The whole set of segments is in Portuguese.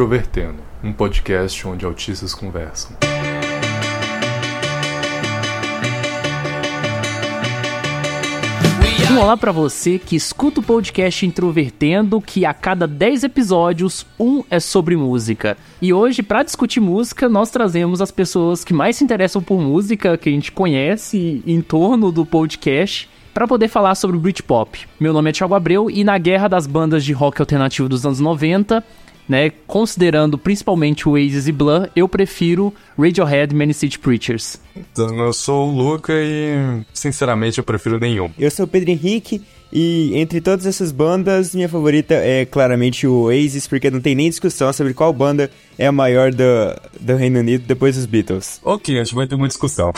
Introvertendo, um podcast onde autistas conversam. Um olá para você que escuta o podcast Introvertendo, que a cada 10 episódios, um é sobre música. E hoje, para discutir música, nós trazemos as pessoas que mais se interessam por música, que a gente conhece em torno do podcast, para poder falar sobre o Britpop. Meu nome é Thiago Abreu e na guerra das bandas de rock alternativo dos anos 90, né, considerando principalmente o Oasis e Blur, eu prefiro Radiohead Many City Preachers. Então, eu sou o Luca e, sinceramente, eu prefiro nenhum. Eu sou o Pedro Henrique e entre todas essas bandas, minha favorita é claramente o Oasis, porque não tem nem discussão sobre qual banda é a maior do, do Reino Unido depois dos Beatles. Ok, acho que vai ter uma discussão.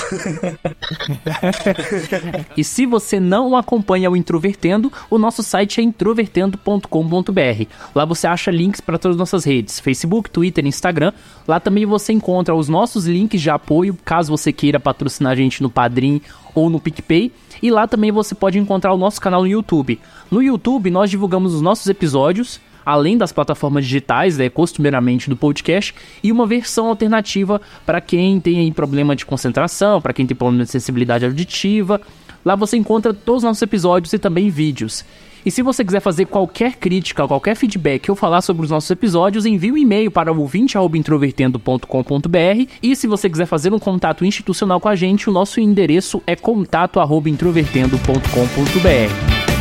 e se você não acompanha o Introvertendo, o nosso site é introvertendo.com.br. Lá você acha links para todas as nossas redes: Facebook, Twitter, Instagram. Lá também você encontra os nossos links de apoio, caso você queira patrocinar a gente no Padrim ou no PicPay. E lá também você pode encontrar o nosso canal no YouTube. No YouTube nós divulgamos os nossos episódios, além das plataformas digitais, é, costumeiramente do podcast, e uma versão alternativa para quem tem problema de concentração, para quem tem problema de sensibilidade auditiva. Lá você encontra todos os nossos episódios e também vídeos. E se você quiser fazer qualquer crítica, qualquer feedback ou falar sobre os nossos episódios, envie um e-mail para ouvinte@introvertendo.com.br e se você quiser fazer um contato institucional com a gente, o nosso endereço é contato@introvertendo.com.br.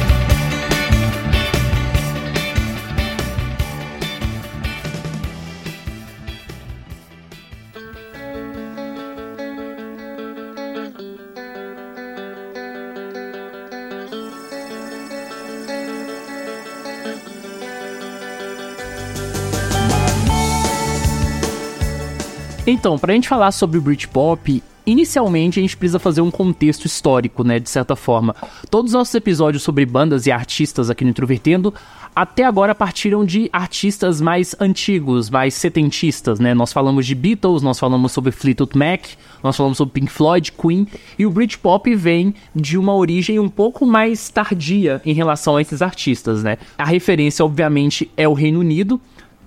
Então, pra gente falar sobre o Britpop, inicialmente a gente precisa fazer um contexto histórico, né, de certa forma. Todos os nossos episódios sobre bandas e artistas aqui no Introvertendo até agora partiram de artistas mais antigos, mais setentistas, né? Nós falamos de Beatles, nós falamos sobre Fleetwood Mac, nós falamos sobre Pink Floyd, Queen, e o Britpop vem de uma origem um pouco mais tardia em relação a esses artistas, né? A referência, obviamente, é o Reino Unido,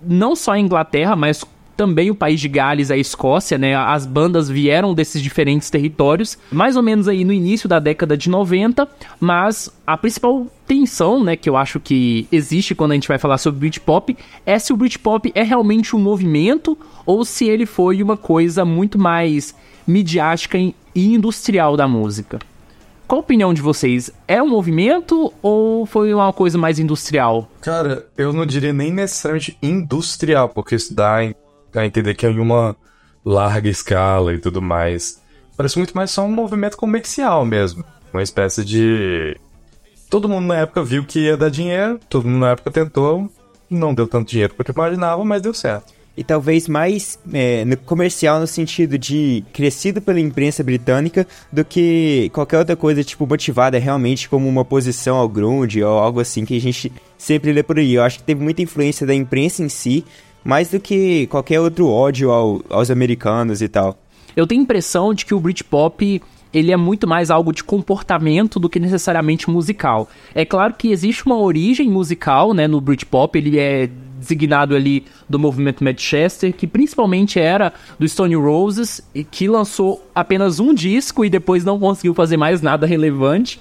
não só a Inglaterra, mas também o país de Gales, a Escócia, né? As bandas vieram desses diferentes territórios, mais ou menos aí no início da década de 90, mas a principal tensão, né, que eu acho que existe quando a gente vai falar sobre Britpop, é se o Britpop é realmente um movimento ou se ele foi uma coisa muito mais midiática e industrial da música. Qual a opinião de vocês? É um movimento ou foi uma coisa mais industrial? Cara, eu não diria nem necessariamente industrial, porque isso dá a entender que é uma larga escala e tudo mais. Parece muito mais só um movimento comercial mesmo. Uma espécie de. Todo mundo na época viu que ia dar dinheiro, todo mundo na época tentou, não deu tanto dinheiro quanto imaginava, mas deu certo. E talvez mais é, no comercial no sentido de crescido pela imprensa britânica do que qualquer outra coisa, tipo, motivada realmente como uma posição ao grunge ou algo assim que a gente sempre lê por aí. Eu acho que teve muita influência da imprensa em si, mais do que qualquer outro ódio ao, aos americanos e tal. Eu tenho a impressão de que o Britpop ele é muito mais algo de comportamento do que necessariamente musical. É claro que existe uma origem musical, né, no Britpop, ele é designado ali do movimento Manchester, que principalmente era do Stone Roses, e que lançou apenas um disco e depois não conseguiu fazer mais nada relevante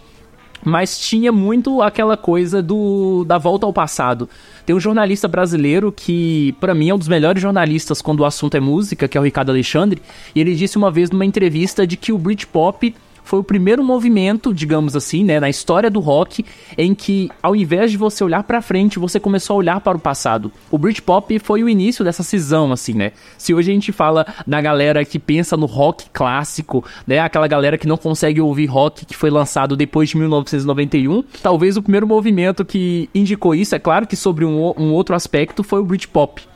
mas tinha muito aquela coisa do da volta ao passado. Tem um jornalista brasileiro que, para mim, é um dos melhores jornalistas quando o assunto é música, que é o Ricardo Alexandre, e ele disse uma vez numa entrevista de que o Britpop foi o primeiro movimento, digamos assim, né, na história do rock, em que ao invés de você olhar para frente, você começou a olhar para o passado. O Britpop foi o início dessa cisão, assim, né? Se hoje a gente fala da galera que pensa no rock clássico, né, aquela galera que não consegue ouvir rock que foi lançado depois de 1991, talvez o primeiro movimento que indicou isso, é claro que sobre um, um outro aspecto, foi o Britpop.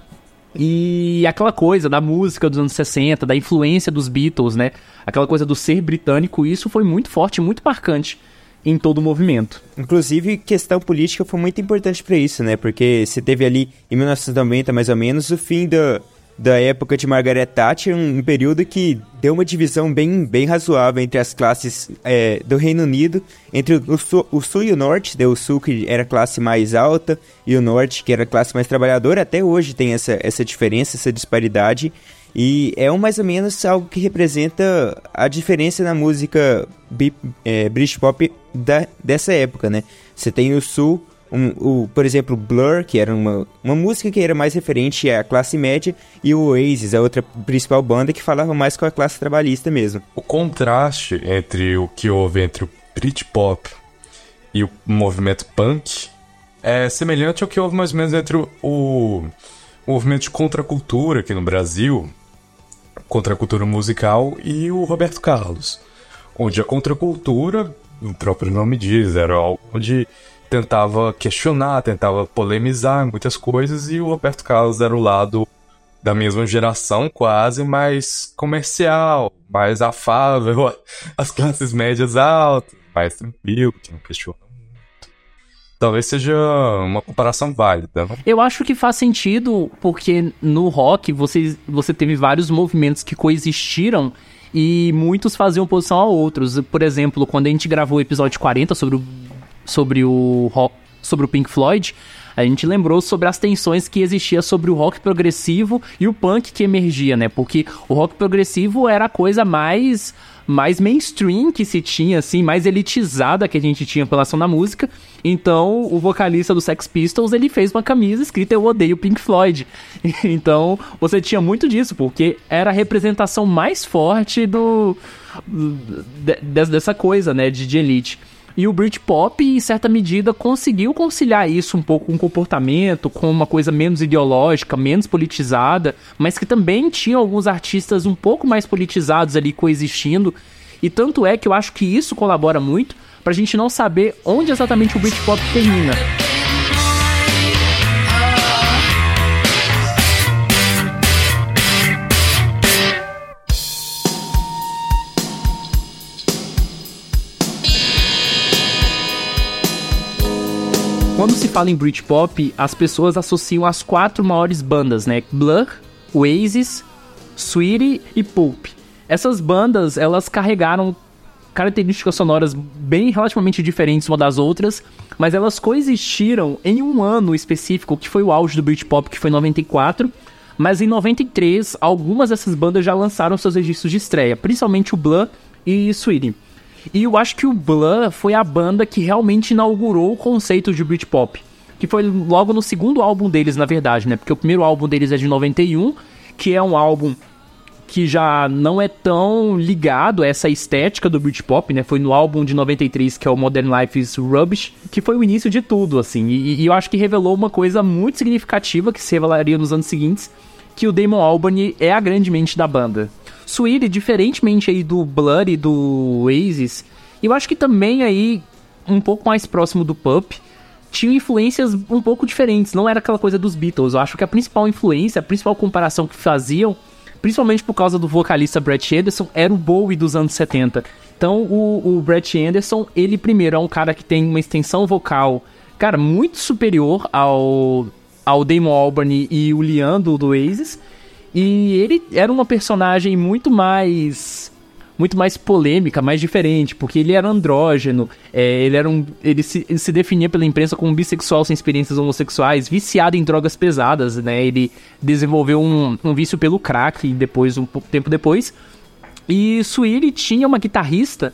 E aquela coisa da música dos anos 60, da influência dos Beatles, né? Aquela coisa do ser britânico, isso foi muito forte, muito marcante em todo o movimento. Inclusive, questão política foi muito importante para isso, né? Porque você teve ali, em 1990, mais ou menos, o fim do, da época de Margaret Thatcher, um, período que deu uma divisão bem, bem razoável entre as classes é, do Reino Unido, entre o sul, o sul, e o norte, o sul que era a classe mais alta e o norte que era a classe mais trabalhadora, até hoje tem essa, essa diferença, essa disparidade, e é um, mais ou menos algo que representa a diferença na música é, British Pop da, dessa época, né? Você tem o sul um, o, por exemplo, Blur, que era uma, uma música que era mais referente à classe média, e o Oasis, a outra principal banda que falava mais com a classe trabalhista mesmo. O contraste entre o que houve entre o Britpop e o movimento punk é semelhante ao que houve mais ou menos entre o, o movimento de contracultura aqui no Brasil, contracultura musical, e o Roberto Carlos. Onde a contracultura, o próprio nome diz, era onde tentava questionar, tentava polemizar muitas coisas, e o Roberto Carlos era o lado da mesma geração, quase, mais comercial, mais afável, as classes médias altas, mais tranquilo, que não questiona muito. Talvez seja uma comparação válida. Eu acho que faz sentido, porque no rock você, você teve vários movimentos que coexistiram e muitos faziam oposição a outros. Por exemplo, quando a gente gravou o episódio 40 sobre o sobre o sobre o Pink Floyd, a gente lembrou sobre as tensões que existia sobre o rock progressivo e o punk que emergia, né? Porque o rock progressivo era a coisa mais mais mainstream que se tinha, assim, mais elitizada que a gente tinha pela ação da música. Então, o vocalista do Sex Pistols, ele fez uma camisa escrita Eu Odeio Pink Floyd. então, você tinha muito disso, porque era a representação mais forte do... de, dessa coisa, né, de elite. E o Britpop, em certa medida, conseguiu conciliar isso um pouco com o comportamento, com uma coisa menos ideológica, menos politizada, mas que também tinha alguns artistas um pouco mais politizados ali coexistindo. E tanto é que eu acho que isso colabora muito pra gente não saber onde exatamente o Britpop termina. Quando se fala em Britpop, as pessoas associam as quatro maiores bandas, né? Blur, Oasis, Sweetie e Pulp. Essas bandas, elas carregaram características sonoras bem relativamente diferentes uma das outras, mas elas coexistiram em um ano específico, que foi o auge do Britpop, que foi 94. Mas em 93, algumas dessas bandas já lançaram seus registros de estreia, principalmente o Blur e Sweetie. E eu acho que o Blur foi a banda que realmente inaugurou o conceito de Britpop. Que foi logo no segundo álbum deles, na verdade, né? Porque o primeiro álbum deles é de 91, que é um álbum que já não é tão ligado a essa estética do Britpop, né? Foi no álbum de 93, que é o Modern Life is Rubbish, que foi o início de tudo, assim. E, e eu acho que revelou uma coisa muito significativa que se revelaria nos anos seguintes, que o Damon Albarn é a grande mente da banda. Sweetie, diferentemente aí do Blood e do Oasis, eu acho que também aí, um pouco mais próximo do Pup, tinha influências um pouco diferentes, não era aquela coisa dos Beatles. Eu acho que a principal influência, a principal comparação que faziam, principalmente por causa do vocalista Brett Anderson, era o Bowie dos anos 70. Então o, o Brett Anderson, ele primeiro é um cara que tem uma extensão vocal, cara, muito superior ao, ao Damon Albarn e o Liam do, do Oasis. E ele era uma personagem muito mais muito mais polêmica, mais diferente, porque ele era andrógeno, é, ele era um, ele se, ele se, definia pela imprensa como bissexual sem experiências homossexuais, viciado em drogas pesadas, né? Ele desenvolveu um, um vício pelo crack depois, um pouco tempo depois. E Sueli tinha uma guitarrista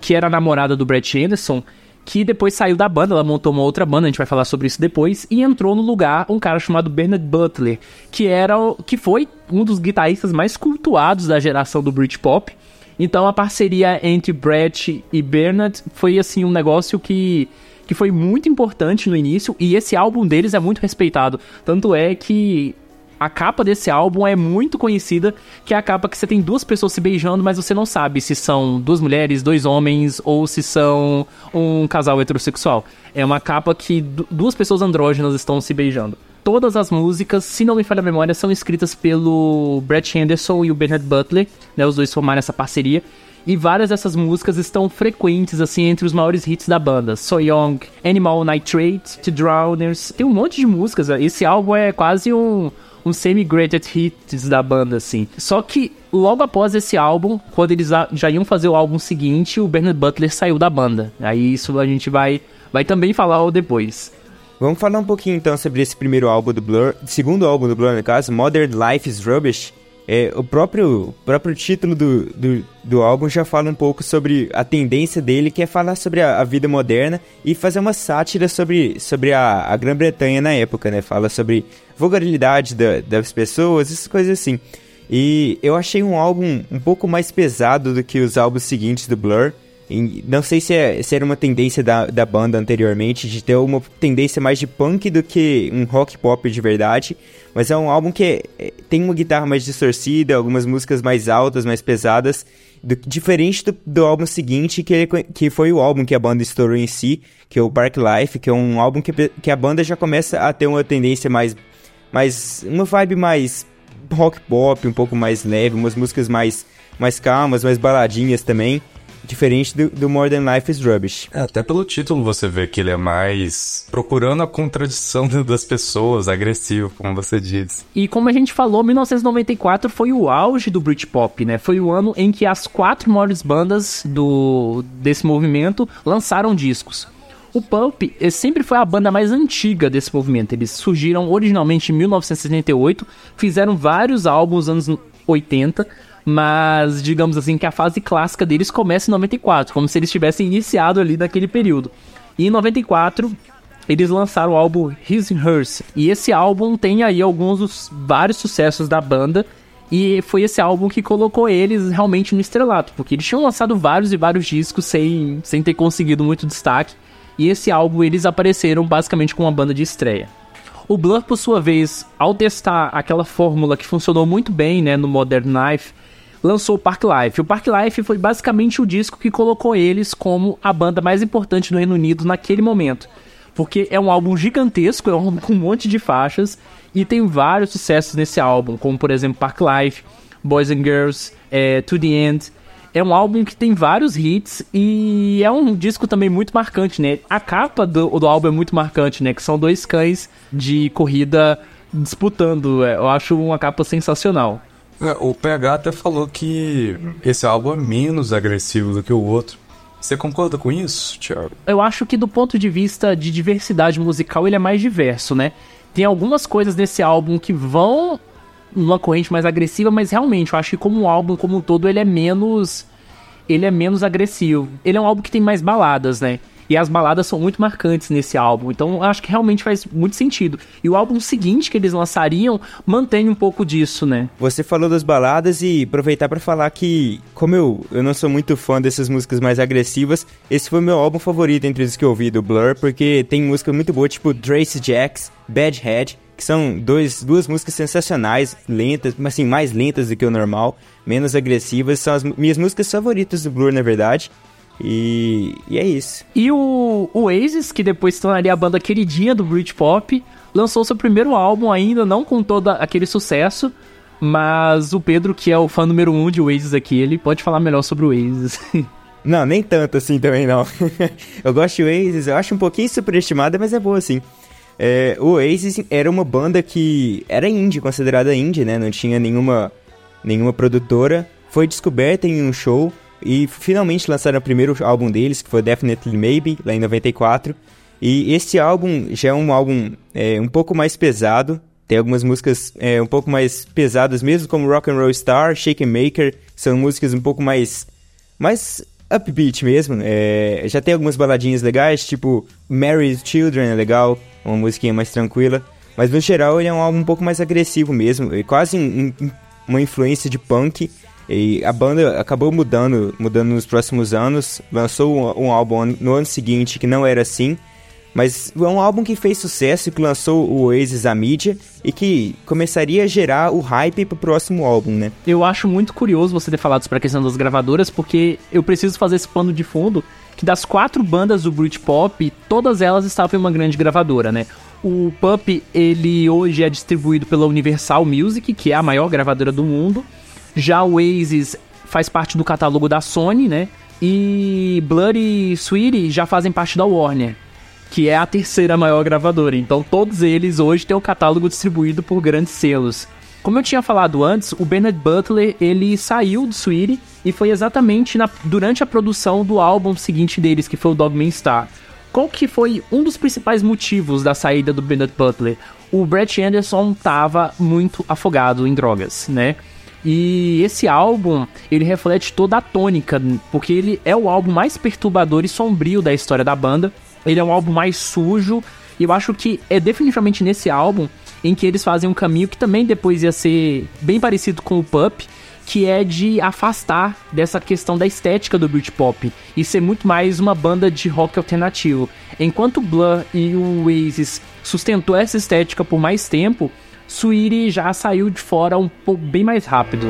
que era namorada do Brett Anderson, que depois saiu da banda, ela montou uma outra banda, a gente vai falar sobre isso depois, e entrou no lugar um cara chamado Bernard Butler, que era que foi um dos guitarristas mais cultuados da geração do Britpop. Então a parceria entre Brett e Bernard foi assim um negócio que que foi muito importante no início e esse álbum deles é muito respeitado. Tanto é que a capa desse álbum é muito conhecida, que é a capa que você tem duas pessoas se beijando, mas você não sabe se são duas mulheres, dois homens ou se são um casal heterossexual. É uma capa que duas pessoas andrógenas estão se beijando. Todas as músicas, se não me falha a memória, são escritas pelo Brett Anderson e o Bernard Butler, né? Os dois formaram essa parceria. E várias dessas músicas estão frequentes, assim, entre os maiores hits da banda. So Young, Animal Nitrate, To Drowners. Tem um monte de músicas. Esse álbum é quase um, um semi-greatest hits da banda, assim. Só que logo após esse álbum, quando eles já iam fazer o álbum seguinte, o Bernard Butler saiu da banda. Aí isso a gente vai, vai também falar depois. Vamos falar um pouquinho então sobre esse primeiro álbum do Blur, segundo álbum do Blur no caso, Modern Life is Rubbish. É, o próprio, próprio título do, do, do, álbum já fala um pouco sobre a tendência dele, que é falar sobre a, a vida moderna e fazer uma sátira sobre, sobre a, a Grã-Bretanha na época, né? Fala sobre vulgaridade da, das pessoas, essas coisas assim. E eu achei um álbum um pouco mais pesado do que os álbuns seguintes do Blur. Não sei se, é, se era uma tendência da, da banda anteriormente, de ter uma tendência mais de punk do que um rock pop de verdade. Mas é um álbum que é, tem uma guitarra mais distorcida, algumas músicas mais altas, mais pesadas. Do, diferente do, do, álbum seguinte, que, que foi o álbum que a banda estourou em si, que é o Park Life, que é um álbum que, que a banda já começa a ter uma tendência mais. mais uma vibe mais rock pop, um pouco mais leve, umas músicas mais, mais calmas, mais baladinhas também. Diferente do, do More Than Life is Rubbish. É, até pelo título você vê que ele é mais procurando a contradição das pessoas, agressivo, como você disse. E como a gente falou, 1994 foi o auge do Britpop, né? Foi o ano em que as quatro maiores bandas do desse movimento lançaram discos. O Pulp sempre foi a banda mais antiga desse movimento. Eles surgiram originalmente em 1978, fizeram vários álbuns nos anos 80, mas digamos assim que a fase clássica deles começa em 94, como se eles tivessem iniciado ali naquele período. E em 94 eles lançaram o álbum His and Hers, e esse álbum tem aí alguns dos vários sucessos da banda. E foi esse álbum que colocou eles realmente no estrelato, porque eles tinham lançado vários e vários discos sem, sem ter conseguido muito destaque. E esse álbum eles apareceram basicamente com uma banda de estreia. O Blur, por sua vez, ao testar aquela fórmula que funcionou muito bem né, no Modern Life, lançou o Park Life. O Park Life foi basicamente o disco que colocou eles como a banda mais importante do Reino Unido naquele momento. Porque é um álbum gigantesco, é um álbum com um monte de faixas e tem vários sucessos nesse álbum, como por exemplo Park Life, Boys and Girls, é, To The End. É um álbum que tem vários hits e é um disco também muito marcante, né? A capa do, do álbum é muito marcante, né? Que são dois cães de corrida disputando. É, eu acho uma capa sensacional. É, o PH até falou que esse álbum é menos agressivo do que o outro. Você concorda com isso, Thiago? Eu acho que do ponto de vista de diversidade musical, ele é mais diverso, né? Tem algumas coisas nesse álbum que vão numa corrente mais agressiva, mas realmente eu acho que como um álbum como um todo ele é menos ele é menos agressivo. Ele é um álbum que tem mais baladas, né? E as baladas são muito marcantes nesse álbum. Então acho que realmente faz muito sentido. E o álbum seguinte que eles lançariam mantém um pouco disso, né? Você falou das baladas e aproveitar para falar que, como eu, eu não sou muito fã dessas músicas mais agressivas, esse foi meu álbum favorito entre os que eu ouvi do Blur, porque tem música muito boa, tipo Trace Jacks, Bad Head, que são dois, duas músicas sensacionais, lentas, mas assim, mais lentas do que o normal, menos agressivas, são as minhas músicas favoritas do Blur, na verdade. E, e é isso. E o, Oasis, que depois se tornaria a banda queridinha do Britpop, lançou seu primeiro álbum ainda, não com todo aquele sucesso, mas o Pedro, que é o fã número um de Oasis aqui, ele pode falar melhor sobre o Oasis. Não, nem tanto assim também não. eu gosto de Oasis, eu acho um pouquinho superestimada, mas é boa assim. É, o Oasis era uma banda que era indie, considerada indie, né? Não tinha nenhuma, nenhuma produtora. Foi descoberta em um show e finalmente lançaram o primeiro álbum deles, que foi Definitely Maybe, lá em 94. E esse álbum já é um álbum é, um pouco mais pesado. Tem algumas músicas é, um pouco mais pesadas, mesmo como Rock and Roll Star, Shake and Maker. São músicas um pouco mais, mais upbeat mesmo. É, já tem algumas baladinhas legais, tipo Married Children é legal, uma musiquinha mais tranquila. Mas no geral ele é um álbum um pouco mais agressivo mesmo, é quase um, um, uma influência de punk. E a banda acabou mudando, mudando nos próximos anos. Lançou um, um, álbum no ano seguinte que não era assim. Mas é um álbum que fez sucesso, que lançou o Oasis à mídia e que começaria a gerar o hype pro próximo álbum, né? Eu acho muito curioso você ter falado sobre a questão das gravadoras, porque eu preciso fazer esse pano de fundo que das quatro bandas do Britpop, todas elas estavam em uma grande gravadora, né? O Pup, ele hoje é distribuído pela Universal Music, que é a maior gravadora do mundo. Já o Oasis faz parte do catálogo da Sony, né? E Blood e Sweetie já fazem parte da Warner. que é a terceira maior gravadora. Então todos eles hoje têm o catálogo distribuído por grandes selos. Como eu tinha falado antes, o Bernard Butler ele saiu do Sweetie e foi exatamente na, durante a produção do álbum seguinte deles, que foi o Dogman Star. Qual que foi um dos principais motivos da saída do Bernard Butler? O Brett Anderson estava muito afogado em drogas, né? E esse álbum, ele reflete toda a tônica, porque ele é o álbum mais perturbador e sombrio da história da banda. Ele é um álbum mais sujo, e eu acho que é definitivamente nesse álbum em que eles fazem um caminho que também depois ia ser bem parecido com o Pup, que é de afastar dessa questão da estética do Britpop e ser muito mais uma banda de rock alternativo. Enquanto Blur e o Oasis sustentou essa estética por mais tempo, Sweetie já saiu de fora um pouco bem mais rápido.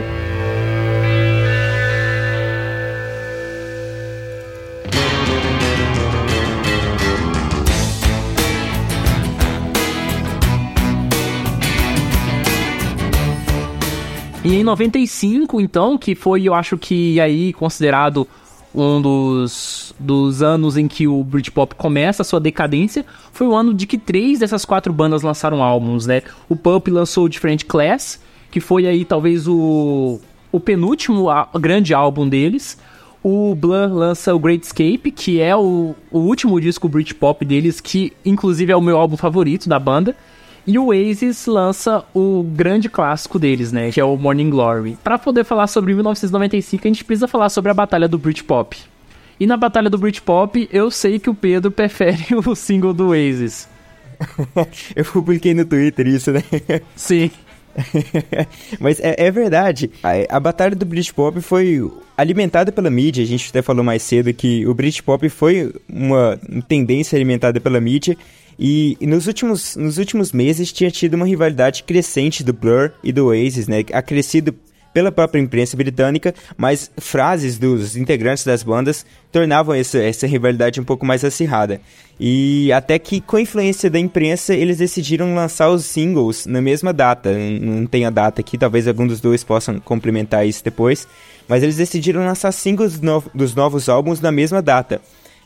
E em 95, então, que foi, eu acho que aí considerado um dos, dos anos em que o Britpop começa a sua decadência, foi o ano de que três dessas quatro bandas lançaram álbuns, né? O Pulp lançou o Different Class, que foi aí talvez o, o penúltimo grande álbum deles. O Blur lança o Great Escape, que é o, o último disco Britpop deles, que inclusive é o meu álbum favorito da banda. E o Oasis lança o grande clássico deles, né? Que é o Morning Glory. Para poder falar sobre 1995, a gente precisa falar sobre a Batalha do Britpop. E na Batalha do Britpop, eu sei que o Pedro prefere o single do Oasis. eu publiquei no Twitter isso, né? Sim. Mas é, é verdade. A, a, batalha do Britpop foi alimentada pela mídia. A gente até falou mais cedo que o Britpop foi uma tendência alimentada pela mídia. E, e, nos, últimos, nos últimos meses tinha tido uma rivalidade crescente do Blur e do Oasis, né? Acrescido pela própria imprensa britânica, mas frases dos integrantes das bandas tornavam essa, essa rivalidade um pouco mais acirrada. E até que, com a influência da imprensa, eles decidiram lançar os singles na mesma data. Não tem a data aqui, talvez algum dos dois possam complementar isso depois. Mas eles decidiram lançar singles no dos novos álbuns na mesma data.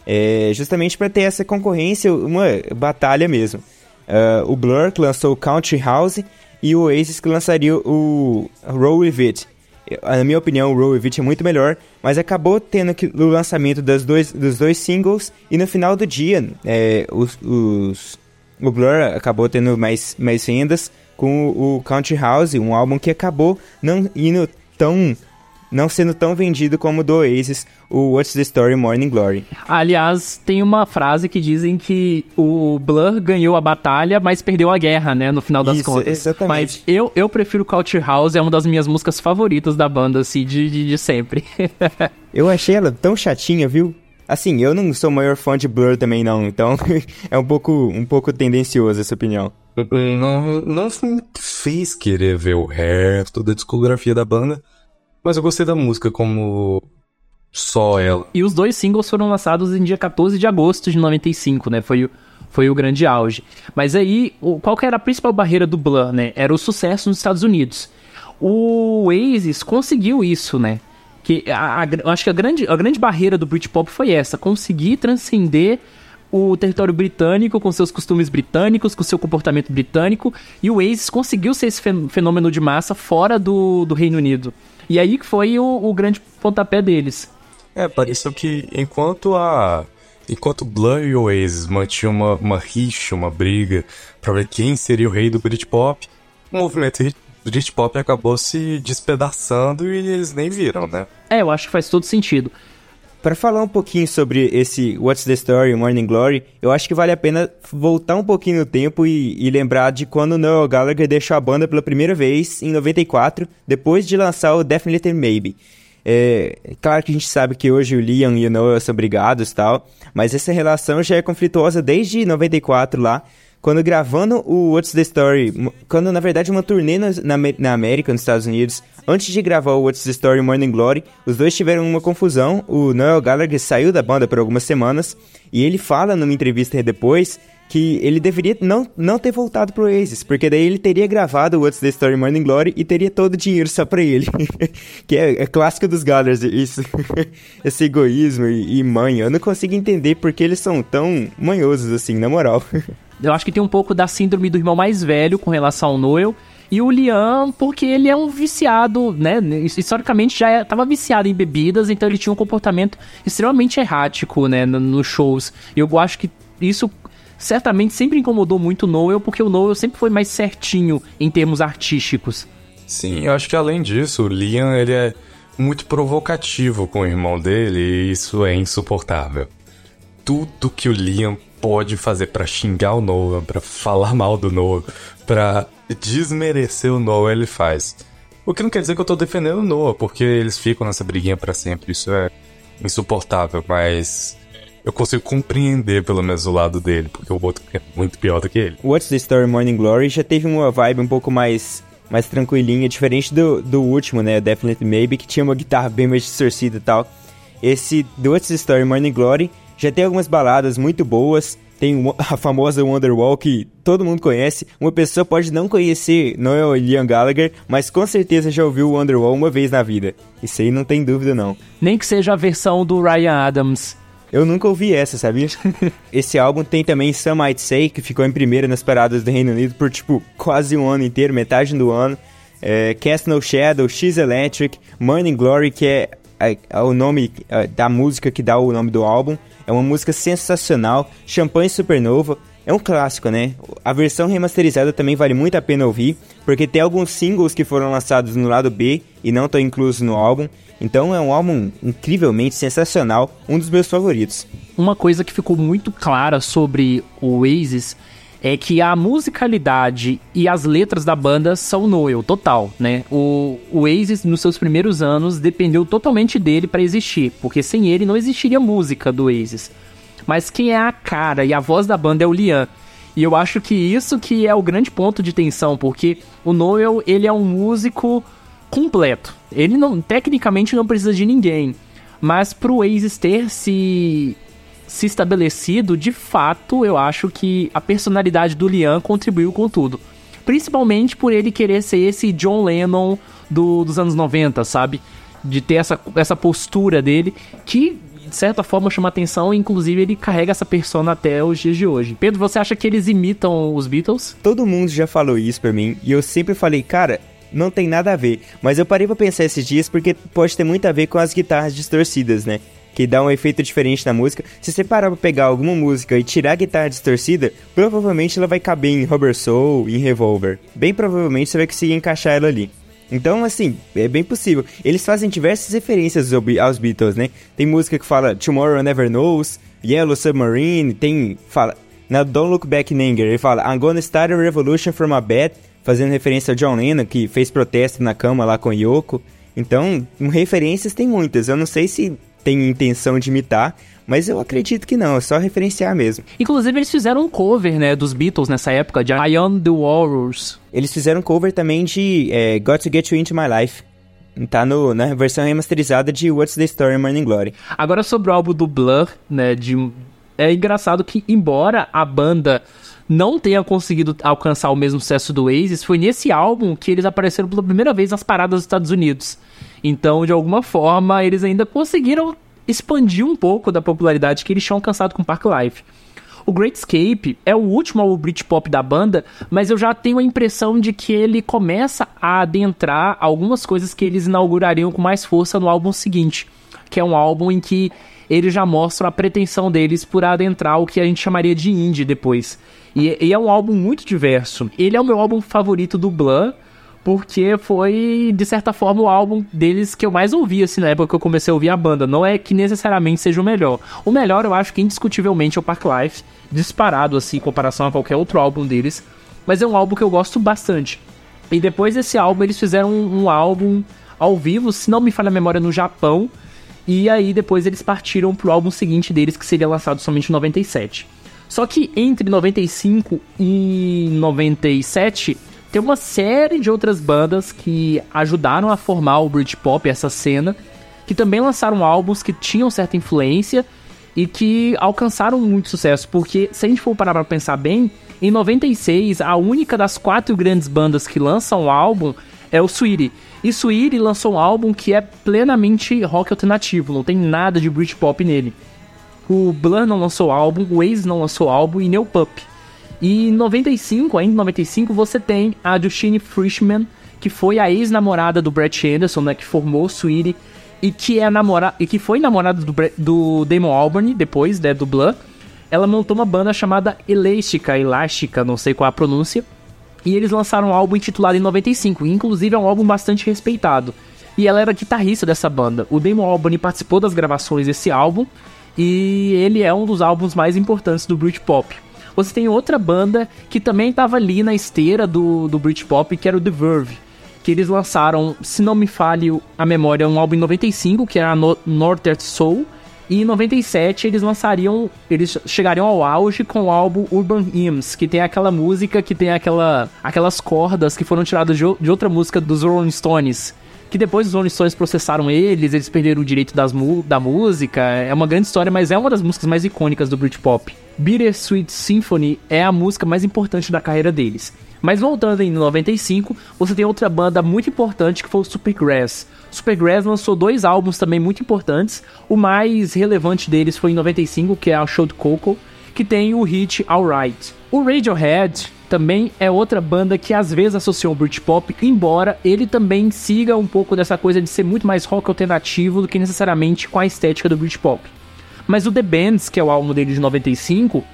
É, justamente para ter essa concorrência, uma batalha mesmo. Uh, o Blur que lançou o Country House e o Oasis que lançaria o Roll With It. Na minha opinião, o Roll With It é muito melhor, mas acabou tendo que, o lançamento das dois, dos dois singles e no final do dia é, os, os, o Blur acabou tendo mais, mais vendas com o, o Country House, um álbum que acabou não indo tão não sendo tão vendido como o do Oasis, o What's the Story Morning Glory. Aliás, tem uma frase que dizem que o Blur ganhou a batalha, mas perdeu a guerra, né, no final das Isso, contas. Exatamente. Mas eu, eu prefiro Culture House, é uma das minhas músicas favoritas da banda, assim, de, de, de sempre. eu achei ela tão chatinha, viu? Assim, eu não sou o maior fã de Blur também não, então é um pouco, um pouco tendencioso essa opinião. Não, não me fez querer ver o resto da discografia da banda, mas eu gostei da música como só ela. E os dois singles foram lançados em dia 14 de agosto de 95, né? Foi o, foi o grande auge. Mas aí, qual que era a principal barreira do Blur, né? Era o sucesso nos Estados Unidos. O Oasis conseguiu isso, né? Que a, a, acho que a grande, a grande barreira do Britpop foi essa, conseguir transcender o território britânico com seus costumes britânicos, com seu comportamento britânico, e o Oasis conseguiu ser esse fenômeno de massa fora do, do Reino Unido. E aí que foi o, o grande pontapé deles. É, pareceu que enquanto a. Enquanto Blur e Oasis mantinham uma, uma rixa, uma briga para ver quem seria o rei do Britpop, o movimento Britpop acabou se despedaçando e eles nem viram, né? É, eu acho que faz todo sentido. Para falar um pouquinho sobre esse What's the Story, Morning Glory, eu acho que vale a pena voltar um pouquinho no tempo e, e, lembrar de quando Noel Gallagher deixou a banda pela primeira vez, em 94, depois de lançar o Definitely Maybe. É, claro que a gente sabe que hoje o Liam e o Noel são brigados e tal, mas essa relação já é conflituosa desde 94 lá, quando gravando o What's the Story, quando na verdade uma turnê na, na, América, nos Estados Unidos, antes de gravar o What's the Story Morning Glory, os dois tiveram uma confusão. O Noel Gallagher saiu da banda por algumas semanas e ele fala numa entrevista depois que ele deveria não, não ter voltado pro Oasis, porque daí ele teria gravado What's the Story Morning Glory e teria todo o dinheiro só pra ele. que é, é clássico dos Gallers, isso. Esse egoísmo e, e. Eu não consigo entender porque eles são tão manhosos assim, na moral. Eu acho que tem um pouco da síndrome do irmão mais velho com relação ao Noel. E o Liam, porque ele é um viciado, né? Historicamente já estava viciado em bebidas, então ele tinha um comportamento extremamente errático, né? Nos shows. E eu acho que isso certamente sempre incomodou muito o Noel, porque o Noel sempre foi mais certinho em termos artísticos. Sim, eu acho que além disso, o Liam ele é muito provocativo com o irmão dele e isso é insuportável. Tudo que o Liam pode fazer para xingar o Noah, para falar mal do Noah, para desmerecer o Noah, ele faz. O que não quer dizer que eu tô defendendo o Noah, porque eles ficam nessa briguinha para sempre, isso é insuportável, mas eu consigo compreender pelo menos o lado dele, porque o outro é muito pior do que ele. What's the Story Morning Glory já teve uma vibe um pouco mais mais tranquilinha, diferente do, do último, né, Definitely Maybe, que tinha uma guitarra bem mais distorcida e tal. Esse What's the Story Morning Glory já tem algumas baladas muito boas. Tem a famosa Wonderwall que todo mundo conhece. Uma pessoa pode não conhecer Noel Liam Gallagher, mas com certeza já ouviu Wonderwall uma vez na vida. Isso aí não tem dúvida não. Nem que seja a versão do Ryan Adams. Eu nunca ouvi essa, sabia? Esse álbum tem também Some Might Say, que ficou em primeira nas paradas do Reino Unido por, tipo, quase um ano inteiro, metade do ano. É, Cast No Shadow, X Electric, Morning Glory, que é, é, é o nome é, da música que dá o nome do álbum. É uma música sensacional. Champanhe Supernova. É um clássico, né? A versão remasterizada também vale muito a pena ouvir, porque tem alguns singles que foram lançados no lado B e não estão inclusos no álbum. Então é um álbum incrivelmente sensacional, um dos meus favoritos. Uma coisa que ficou muito clara sobre o Oasis é que a musicalidade e as letras da banda são Noel, total, né? O, o Oasis, nos seus primeiros anos, dependeu totalmente dele para existir, porque sem ele não existiria música do Oasis. Mas quem é a cara e a voz da banda é o Liam. E eu acho que isso que é o grande ponto de tensão, porque o Noel, ele é um músico completo. Ele não, tecnicamente não precisa de ninguém. Mas pro Oasis ter se se estabelecido, de fato, eu acho que a personalidade do Liam contribuiu com tudo. Principalmente por ele querer ser esse John Lennon do, dos anos 90, sabe? De ter essa, essa postura dele, que de certa forma chama atenção, e inclusive ele carrega essa persona até os dias de hoje. Pedro, você acha que eles imitam os Beatles? Todo mundo já falou isso pra mim, e eu sempre falei, cara, não tem nada a ver. Mas eu parei pra pensar esses dias porque pode ter muito a ver com as guitarras distorcidas, né? Que dá um efeito diferente na música. Se você parar pra pegar alguma música e tirar a guitarra distorcida, provavelmente ela vai caber em Rubber Soul, em Revolver. Bem provavelmente você vai conseguir encaixar ela ali. Então, assim, é bem possível. Eles fazem diversas referências aos Beatles, né? Tem música que fala Tomorrow Never Knows, Yellow Submarine, tem... fala... Na Don't Look Back in Anger, ele fala I'm gonna start a revolution from a bed, fazendo referência ao John Lennon, que fez protesto na cama lá com Yoko. Então, referências tem muitas. Eu não sei se tem intenção de imitar, mas eu acredito que não, é só referenciar mesmo. Inclusive, eles fizeram um cover, né, dos Beatles nessa época, de I Am The Warriors. Eles fizeram um cover também de é, Got To Get You Into My Life. Tá no, na versão remasterizada de What's the Story Morning Glory. Agora sobre o álbum do Blur, né, de... É engraçado que, embora a banda não tenha conseguido alcançar o mesmo sucesso do Oasis, foi nesse álbum que eles apareceram pela primeira vez nas paradas dos Estados Unidos. Então, de alguma forma, eles ainda conseguiram expandir um pouco da popularidade que eles tinham alcançado com Park Life. O Great Escape é o último álbum Britpop da banda, mas eu já tenho a impressão de que ele começa a adentrar algumas coisas que eles inaugurariam com mais força no álbum seguinte, que é um álbum em que eles já mostram a pretensão deles por adentrar o que a gente chamaria de indie depois. E, e é um álbum muito diverso. Ele é o meu álbum favorito do Blur, porque foi, de certa forma, o álbum deles que eu mais ouvi, assim, na época que eu comecei a ouvir a banda. Não é que necessariamente seja o melhor. O melhor, eu acho que indiscutivelmente é o Park Life, disparado, assim, em comparação a qualquer outro álbum deles. Mas é um álbum que eu gosto bastante. E depois desse álbum, eles fizeram um, um álbum ao vivo, se não me falha a memória, no Japão. E aí depois eles partiram pro álbum seguinte deles, que seria lançado somente em 97. Só que entre 95 e 97 tem uma série de outras bandas que ajudaram a formar o Britpop, essa cena, que também lançaram álbuns que tinham certa influência e que alcançaram muito sucesso, porque se a gente for parar pra pensar bem, em 96, a única das quatro grandes bandas que lançam um álbum é o Sweetie. E Sweetie lançou um álbum que é plenamente rock alternativo, não tem nada de Britpop nele. O Blur não lançou álbum, o Waze não lançou álbum e nem o Pup. E em 95, ainda em 95, você tem a Justine Frischman, que foi a ex-namorada do Brett Anderson, né, que formou o Sweetie e que é namorada e que foi namorada do, do Damon Albarn depois, né, do Blur ela montou uma banda chamada Elástica, Elástica, não sei qual a pronúncia. E eles lançaram um álbum intitulado em 95, inclusive é um álbum bastante respeitado. E ela era guitarrista dessa banda. O Damon Albarn participou das gravações desse álbum e ele é um dos álbuns mais importantes do Britpop. Você tem outra banda que também estava ali na esteira do, do Britpop, que era o The Verve. Que eles lançaram, se não me falhe a memória, um álbum em 95, que era no Northern Soul e em 97 eles lançariam, eles chegariam ao auge com o álbum Urban Hymns, que tem aquela música que tem aquela, aquelas cordas que foram tiradas de, de outra música dos Rolling Stones. Que depois os Rolling Stones processaram eles, eles perderam o direito das da música. É uma grande história, mas é uma das músicas mais icônicas do Britpop. Bittersweet Symphony é a música mais importante da carreira deles. Mas voltando em 95, você tem outra banda muito importante que foi o Supergrass. Supergrass lançou dois álbuns também muito importantes. O mais relevante deles foi em 95, que é a Show Coco, que tem o hit Alright. O Radiohead também é outra banda que às vezes associou o Britpop, embora ele também siga um pouco dessa coisa de ser muito mais rock alternativo do que necessariamente com a estética do Britpop. Mas o The Bands, que é o álbum dele de 95,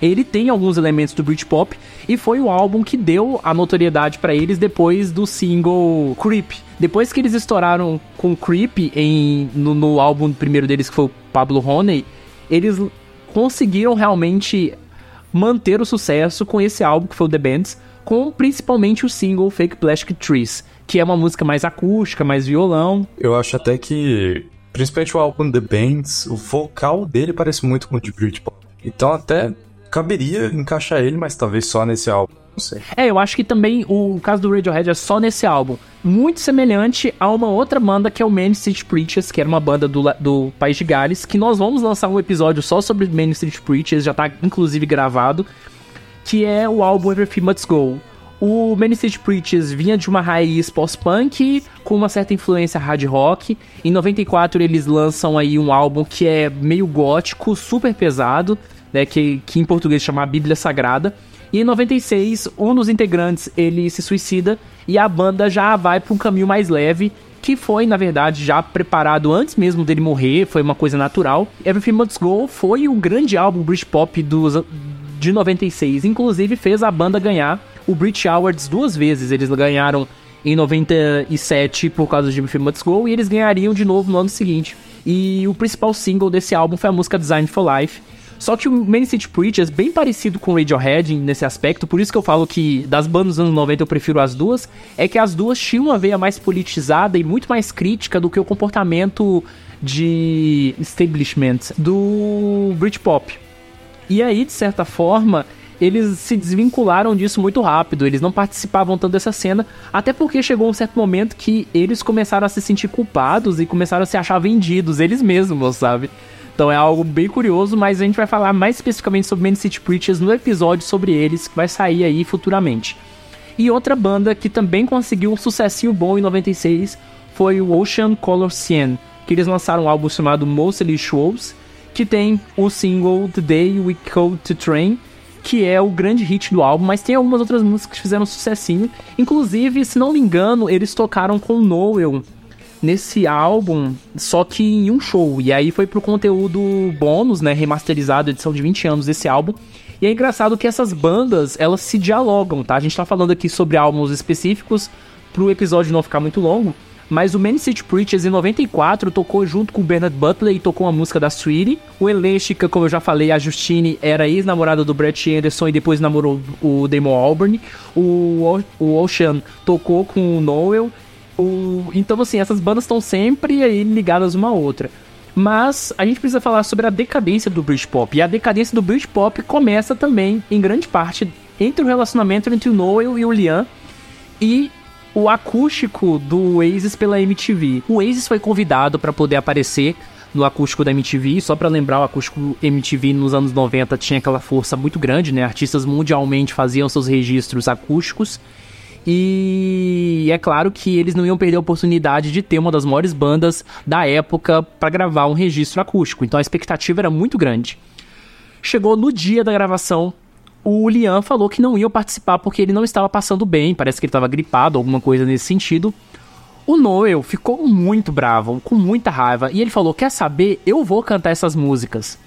ele tem alguns elementos do Britpop e foi o álbum que deu a notoriedade para eles depois do single Creep. Depois que eles estouraram com Creep em, no, no álbum primeiro deles, que foi o Pablo Honey, eles conseguiram realmente manter o sucesso com esse álbum, que foi o The Bands, com principalmente o single Fake Plastic Trees, que é uma música mais acústica, mais violão. Eu acho até que, principalmente o álbum The Bands, o vocal dele parece muito com o de Britpop. Então até caberia encaixar ele, mas talvez só nesse álbum. Não sei. É, eu acho que também o caso do Radiohead é só nesse álbum. Muito semelhante a uma outra banda que é o Main Street Preachers, que era uma banda do, do País de Gales, que nós vamos lançar um episódio só sobre Main Street Preachers, já tá inclusive gravado, que é o álbum Everything Must Go. O Main Street Preachers vinha de uma raiz post-punk com uma certa influência hard rock. Em 94 eles lançam aí um álbum que é meio gótico, super pesado né, que, que em português chama Bíblia Sagrada. E em 96, um dos integrantes ele se suicida e a banda já vai para um caminho mais leve, que foi, na verdade, já preparado antes mesmo dele morrer, foi uma coisa natural. Everything Must Go foi o grande álbum Britpop dos, de 96, inclusive fez a banda ganhar o Brit Awards duas vezes. Eles ganharam em 97 por causa de Everything Must Go e eles ganhariam de novo no ano seguinte. E o principal single desse álbum foi a música Design for Life, só que o Main City Preachers é bem parecido com o Radiohead nesse aspecto, por isso que eu falo que das bandas dos anos 90 eu prefiro as duas, é que as duas tinham uma veia mais politizada e muito mais crítica do que o comportamento de establishment do Britpop. E aí, de certa forma, eles se desvincularam disso muito rápido, eles não participavam tanto dessa cena, até porque chegou um certo momento que eles começaram a se sentir culpados e começaram a se achar vendidos, eles mesmos, sabe? Então é algo bem curioso, mas a gente vai falar mais especificamente sobre Man City Preachers no episódio sobre eles, que vai sair aí futuramente. E outra banda que também conseguiu um sucessinho bom em 96 foi o Ocean Color Cyan, que eles lançaram um álbum chamado Mostly Shows, que tem o single The Day We Code to Train, que é o grande hit do álbum, mas tem algumas outras músicas que fizeram sucessinho. Inclusive, se não me engano, eles tocaram com Noel nesse álbum, só que em um show. E aí foi pro conteúdo bônus, né, remasterizado, edição de 20 anos desse álbum. E é engraçado que essas bandas, elas se dialogam, tá? A gente tá falando aqui sobre álbuns específicos pro episódio não ficar muito longo. Mas o Man City Preachers em 94 tocou junto com o Bernard Butler e tocou uma música da Sweetie. O Eléstica, como eu já falei, a Justine era ex-namorada do Brett Anderson e depois namorou o Damon Albarn. O, o Ocean tocou com o Noel o, então, assim, essas bandas estão sempre aí ligadas uma à outra. Mas a gente precisa falar sobre a decadência do Britpop. E a decadência do Britpop começa também, em grande parte, entre o relacionamento entre o Noel e o Liam e o acústico do Oasis pela MTV. O Oasis foi convidado para poder aparecer no acústico da MTV. Só para lembrar, o acústico MTV nos anos 90 tinha aquela força muito grande, né? Artistas mundialmente faziam seus registros acústicos. E é claro que eles não iam perder a oportunidade de ter uma das maiores bandas da época para gravar um registro acústico. Então a expectativa era muito grande. Chegou no dia da gravação, o Liam falou que não ia participar porque ele não estava passando bem, parece que ele estava gripado, alguma coisa nesse sentido. O Noel ficou muito bravo, com muita raiva, e ele falou: Quer saber? Eu vou cantar essas músicas.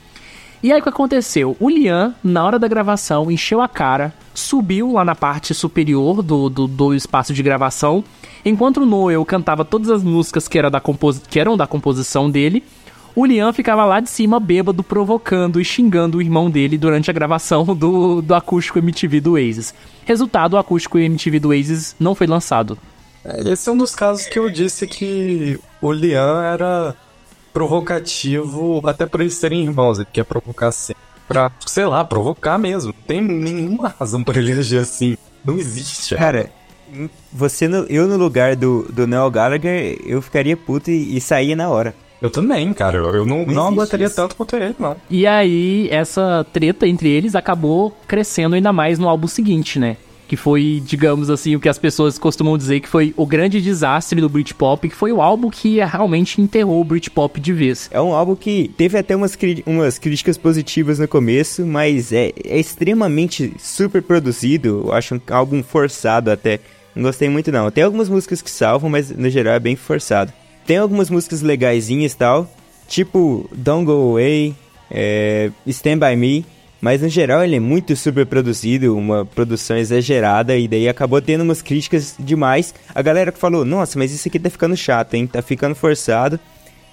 E aí o que aconteceu? O Liam, na hora da gravação, encheu a cara, subiu lá na parte superior do, do, do espaço de gravação, enquanto o Noel cantava todas as músicas que, era da que eram da composição dele. O Liam ficava lá de cima, bêbado, provocando e xingando o irmão dele durante a gravação do, do acústico MTV do Oasis. Resultado, o acústico MTV do Oasis não foi lançado. É, esse é um dos casos que eu disse que o Liam era provocativo, até por eles serem irmãos, ele quer provocar sempre. Pra, sei lá, provocar mesmo. Não tem nenhuma razão para ele agir assim. Não existe. Cara, você no, eu no lugar do, do Noel Gallagher, eu ficaria puto e, e saía na hora. Eu também, cara. Eu não, não, não aguentaria tanto quanto ele, não. E aí, essa treta entre eles acabou crescendo ainda mais no álbum seguinte, né? Que foi, digamos assim, o que as pessoas costumam dizer que foi o grande desastre do Britpop, que foi o álbum que realmente enterrou o Britpop de vez. É um álbum que teve até umas, umas críticas positivas no começo, mas é, é extremamente super produzido, eu acho um álbum forçado até. Não gostei muito não. Tem algumas músicas que salvam, mas no geral é bem forçado. Tem algumas músicas legaisinhas e tal, tipo Don't Go Away, é, Stand By Me, mas no geral ele é muito super produzido, uma produção exagerada, e daí acabou tendo umas críticas demais. A galera que falou, nossa, mas isso aqui tá ficando chato, hein? Tá ficando forçado.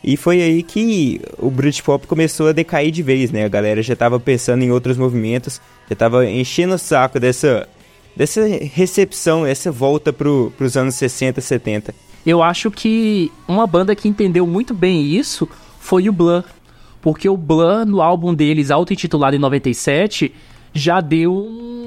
E foi aí que o Britpop começou a decair de vez, né? A galera já tava pensando em outros movimentos, já tava enchendo o saco dessa, dessa recepção, essa volta pro, pros anos 60, 70. Eu acho que uma banda que entendeu muito bem isso foi o Blur, porque o Blur, no álbum deles, auto-intitulado em 97, já deu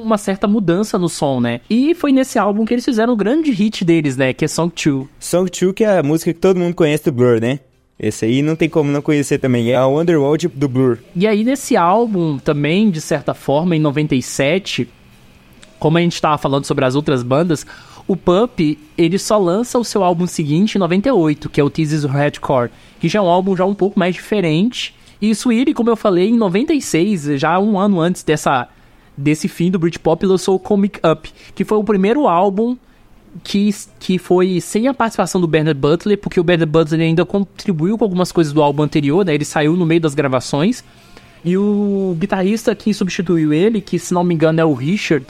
uma certa mudança no som, né? E foi nesse álbum que eles fizeram o grande hit deles, né? Que é Song 2. Song 2 que é a música que todo mundo conhece do Blur, né? Esse aí não tem como não conhecer também, é a Underworld do Blur. E aí nesse álbum também, de certa forma, em 97, como a gente estava falando sobre as outras bandas, o Pup, ele só lança o seu álbum seguinte em 98, que é o Teases Hardcore, que já é um álbum já um pouco mais diferente e Sweetie, como eu falei, em 96, já um ano antes dessa, desse fim do Britpop, lançou o Comic Up, que foi o primeiro álbum que, que foi sem a participação do Bernard Butler, porque o Bernard Butler ainda contribuiu com algumas coisas do álbum anterior, né? Ele saiu no meio das gravações. E o guitarrista que substituiu ele, que se não me engano é o Richard,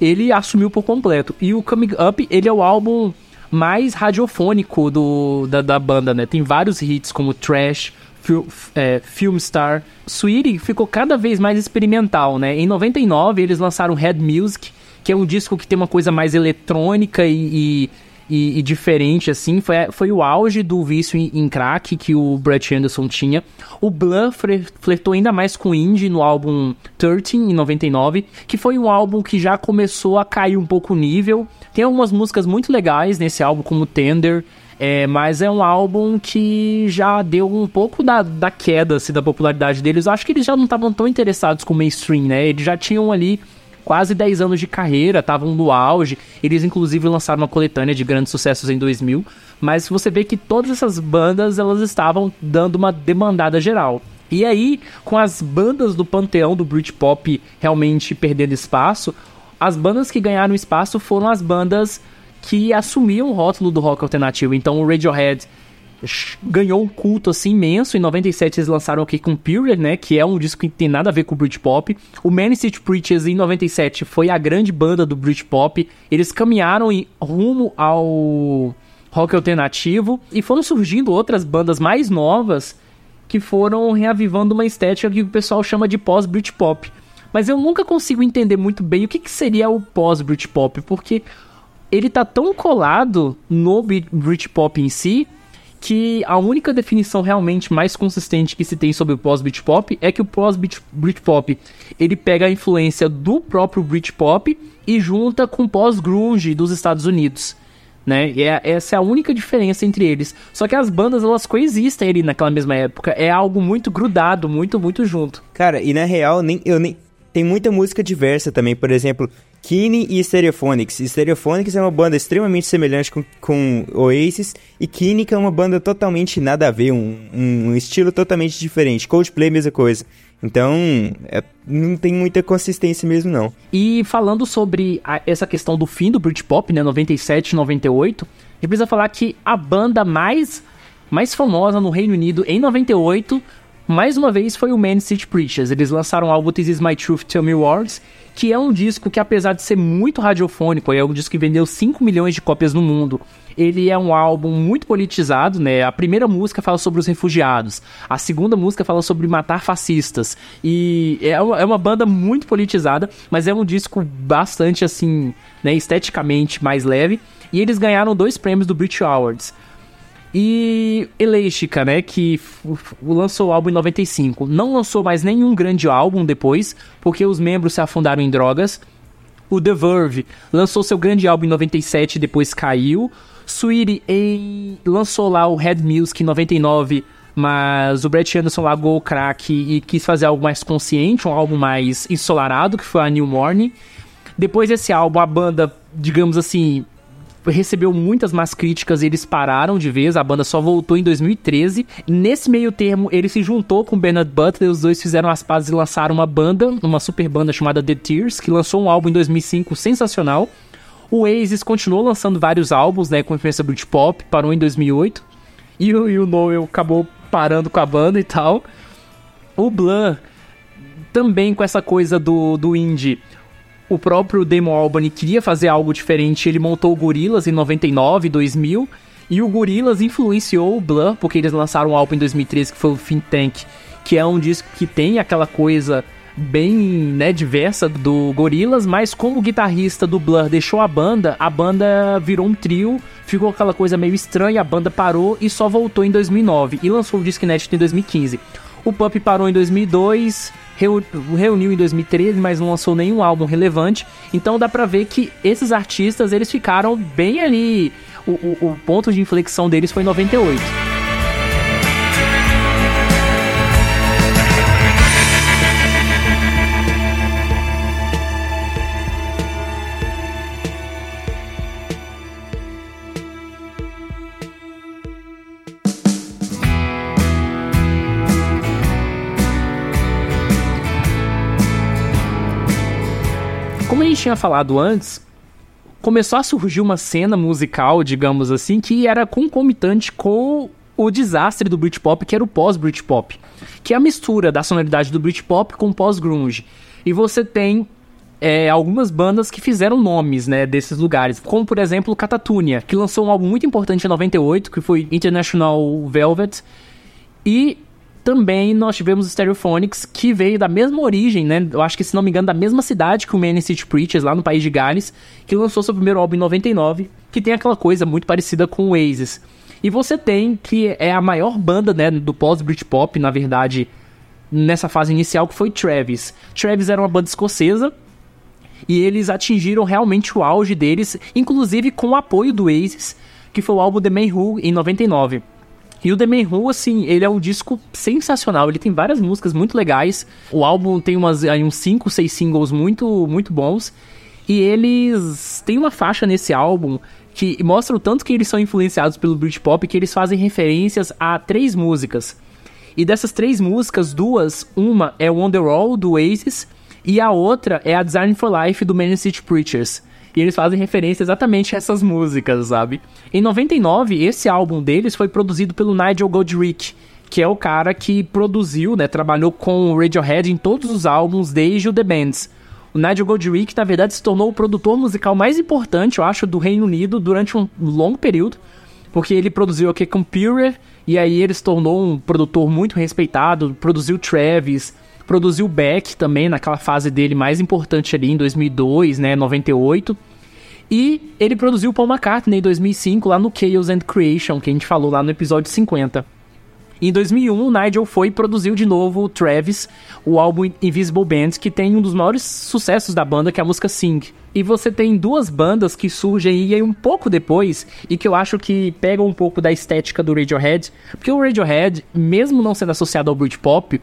ele assumiu por completo. E o Coming Up, ele é o álbum mais radiofônico do, da, da banda, né? Tem vários hits como Trash, é, Filmstar. Sweetie ficou cada vez mais experimental, né? Em 99 eles lançaram Head Music, que é um disco que tem uma coisa mais eletrônica e, e, e diferente, assim. Foi, foi o auge do vício em, em, crack que o Brett Anderson tinha. O Blur flertou ainda mais com indie no álbum 13, em 99, que foi um álbum que já começou a cair um pouco o nível. Tem algumas músicas muito legais nesse álbum, como Tender, é, mas é um álbum que já deu um pouco da, da queda assim, da popularidade deles. Eu acho que eles já não estavam tão interessados com o mainstream, né? Eles já tinham ali quase 10 anos de carreira, estavam no auge. Eles inclusive lançaram uma coletânea de grandes sucessos em 2000. Mas você vê que todas essas bandas elas estavam dando uma demandada geral. E aí, com as bandas do panteão do Britpop realmente perdendo espaço, as bandas que ganharam espaço foram as bandas que assumiam o rótulo do rock alternativo. Então o Radiohead ganhou um culto assim imenso. Em 97 eles lançaram aqui com Period, né, que é um disco que tem nada a ver com o Britpop. O Man City Preachers em 97 foi a grande banda do Britpop. Eles caminharam em rumo ao rock alternativo e foram surgindo outras bandas mais novas que foram reavivando uma estética que o pessoal chama de pós-Britpop. Mas eu nunca consigo entender muito bem o que, que seria o pós-Britpop, porque ele tá tão colado no Britpop em si que a única definição realmente mais consistente que se tem sobre o pós-Britpop é que o pós-Britpop ele pega a influência do próprio Britpop e junta com pós-grunge dos Estados Unidos. né? E é, essa é a única diferença entre eles. Só que as bandas, elas coexistem ali naquela mesma época. É algo muito grudado, muito, muito junto. Cara, e na real, nem, eu nem... Tem muita música diversa também, por exemplo, Kine e Stereophonics. Stereophonics é uma banda extremamente semelhante com, com Oasis, e Kine é uma banda totalmente nada a ver, um, um, estilo totalmente diferente. Coldplay, mesma coisa. Então, é, não tem muita consistência mesmo, não. E falando sobre a, essa questão do fim do Britpop, né, 97 98, a gente precisa falar que a banda mais, mais famosa no Reino Unido em 98, mais uma vez, foi o Man City Preachers. Eles lançaram o álbum This Is My Truth, Tell Me Words, que é um disco que, apesar de ser muito radiofônico, é um disco que vendeu 5 milhões de cópias no mundo. Ele é um álbum muito politizado, né? A primeira música fala sobre os refugiados, a segunda música fala sobre matar fascistas. E é, é uma banda muito politizada, mas é um disco bastante, assim, né, esteticamente mais leve. E eles ganharam dois prêmios do Brit Awards. E Elétrica, né, que lançou o álbum em 95. Não lançou mais nenhum grande álbum depois, porque os membros se afundaram em drogas. O The Verve lançou seu grande álbum em 97 e depois caiu. Sweetie em... lançou lá o Red Music em 99, mas o Brett Anderson largou o crack e quis fazer algo mais consciente, um álbum mais ensolarado, que foi a New Morning. Depois desse álbum, a banda, digamos assim, recebeu muitas más críticas eles pararam de vez. A banda só voltou em 2013. Nesse meio termo, ele se juntou com Bernard Butler. Os dois fizeram as pazes e lançaram uma banda, uma super banda chamada The Tears, que lançou um álbum em 2005 sensacional. O Oasis continuou lançando vários álbuns, né, com influência Britpop, parou em 2008. E, e o Noel acabou parando com a banda e tal. O Blur também com essa coisa do, do indie o próprio Damon Albarn queria fazer algo diferente, ele montou o Gorillaz em 99, 2000, e o Gorillaz influenciou o Blur, porque eles lançaram um álbum em 2013 que foi o Think Tank, que é um disco que tem aquela coisa bem, né, diversa do Gorillaz, mas como o guitarrista do Blur deixou a banda, a banda virou um trio, ficou aquela coisa meio estranha, a banda parou e só voltou em 2009 e lançou o Disc Inédito em 2015. O Pup parou em 2002, reuniu em 2013, mas não lançou nenhum álbum relevante. Então dá pra ver que esses artistas, eles ficaram bem ali. O, o, o ponto de inflexão deles foi em 98. Tinha falado antes, começou a surgir uma cena musical, digamos assim, que era concomitante com o desastre do Britpop, que era o pós-Britpop, que é a mistura da sonoridade do Britpop com pós-grunge. E você tem é, algumas bandas que fizeram nomes, né, desses lugares, como por exemplo Catatunia, que lançou um álbum muito importante em 98, que foi International Velvet, e também nós tivemos o Stereophonics, que veio da mesma origem, né? Eu acho que, se não me engano, da mesma cidade que o Man City Preachers, lá no país de Gales, que lançou seu primeiro álbum em 99, que tem aquela coisa muito parecida com o Oasis. E você tem, que é a maior banda, né, do pós-Britpop, na verdade, nessa fase inicial, que foi Travis. Travis era uma banda escocesa, e eles atingiram realmente o auge deles, inclusive com o apoio do Oasis, que foi o álbum The Man Who, em 99. E o The Man Who, assim, ele é um disco sensacional. Ele tem várias músicas muito legais. O álbum tem umas, aí, uns 5, 6 singles muito, muito bons. E eles têm uma faixa nesse álbum que mostra o tanto que eles são influenciados pelo Britpop que eles fazem referências a três músicas. E dessas três músicas, duas, uma é Wonderwall do Oasis e a outra é a Design for Life do Man City Preachers. E eles fazem referência exatamente a essas músicas, sabe? Em 99, esse álbum deles foi produzido pelo Nigel Godrich, que é o cara que produziu, né, trabalhou com o Radiohead em todos os álbuns desde o The Bands. O Nigel Godrich, na verdade, se tornou o produtor musical mais importante, eu acho, do Reino Unido durante um longo período, porque ele produziu aqui Computer, e aí ele se tornou um produtor muito respeitado, produziu Travis, Produziu Beck também naquela fase dele mais importante ali em 2002, né, 98. E ele produziu Paul McCartney em 2005 lá no Chaos and Creation, que a gente falou lá no episódio 50. Em 2001, o Nigel foi e produziu de novo o Travis, o álbum Invisible Band, que tem um dos maiores sucessos da banda, que é a música Sing. E você tem duas bandas que surgem aí um pouco depois e que eu acho que pegam um pouco da estética do Radiohead, porque o Radiohead, mesmo não sendo associado ao Britpop,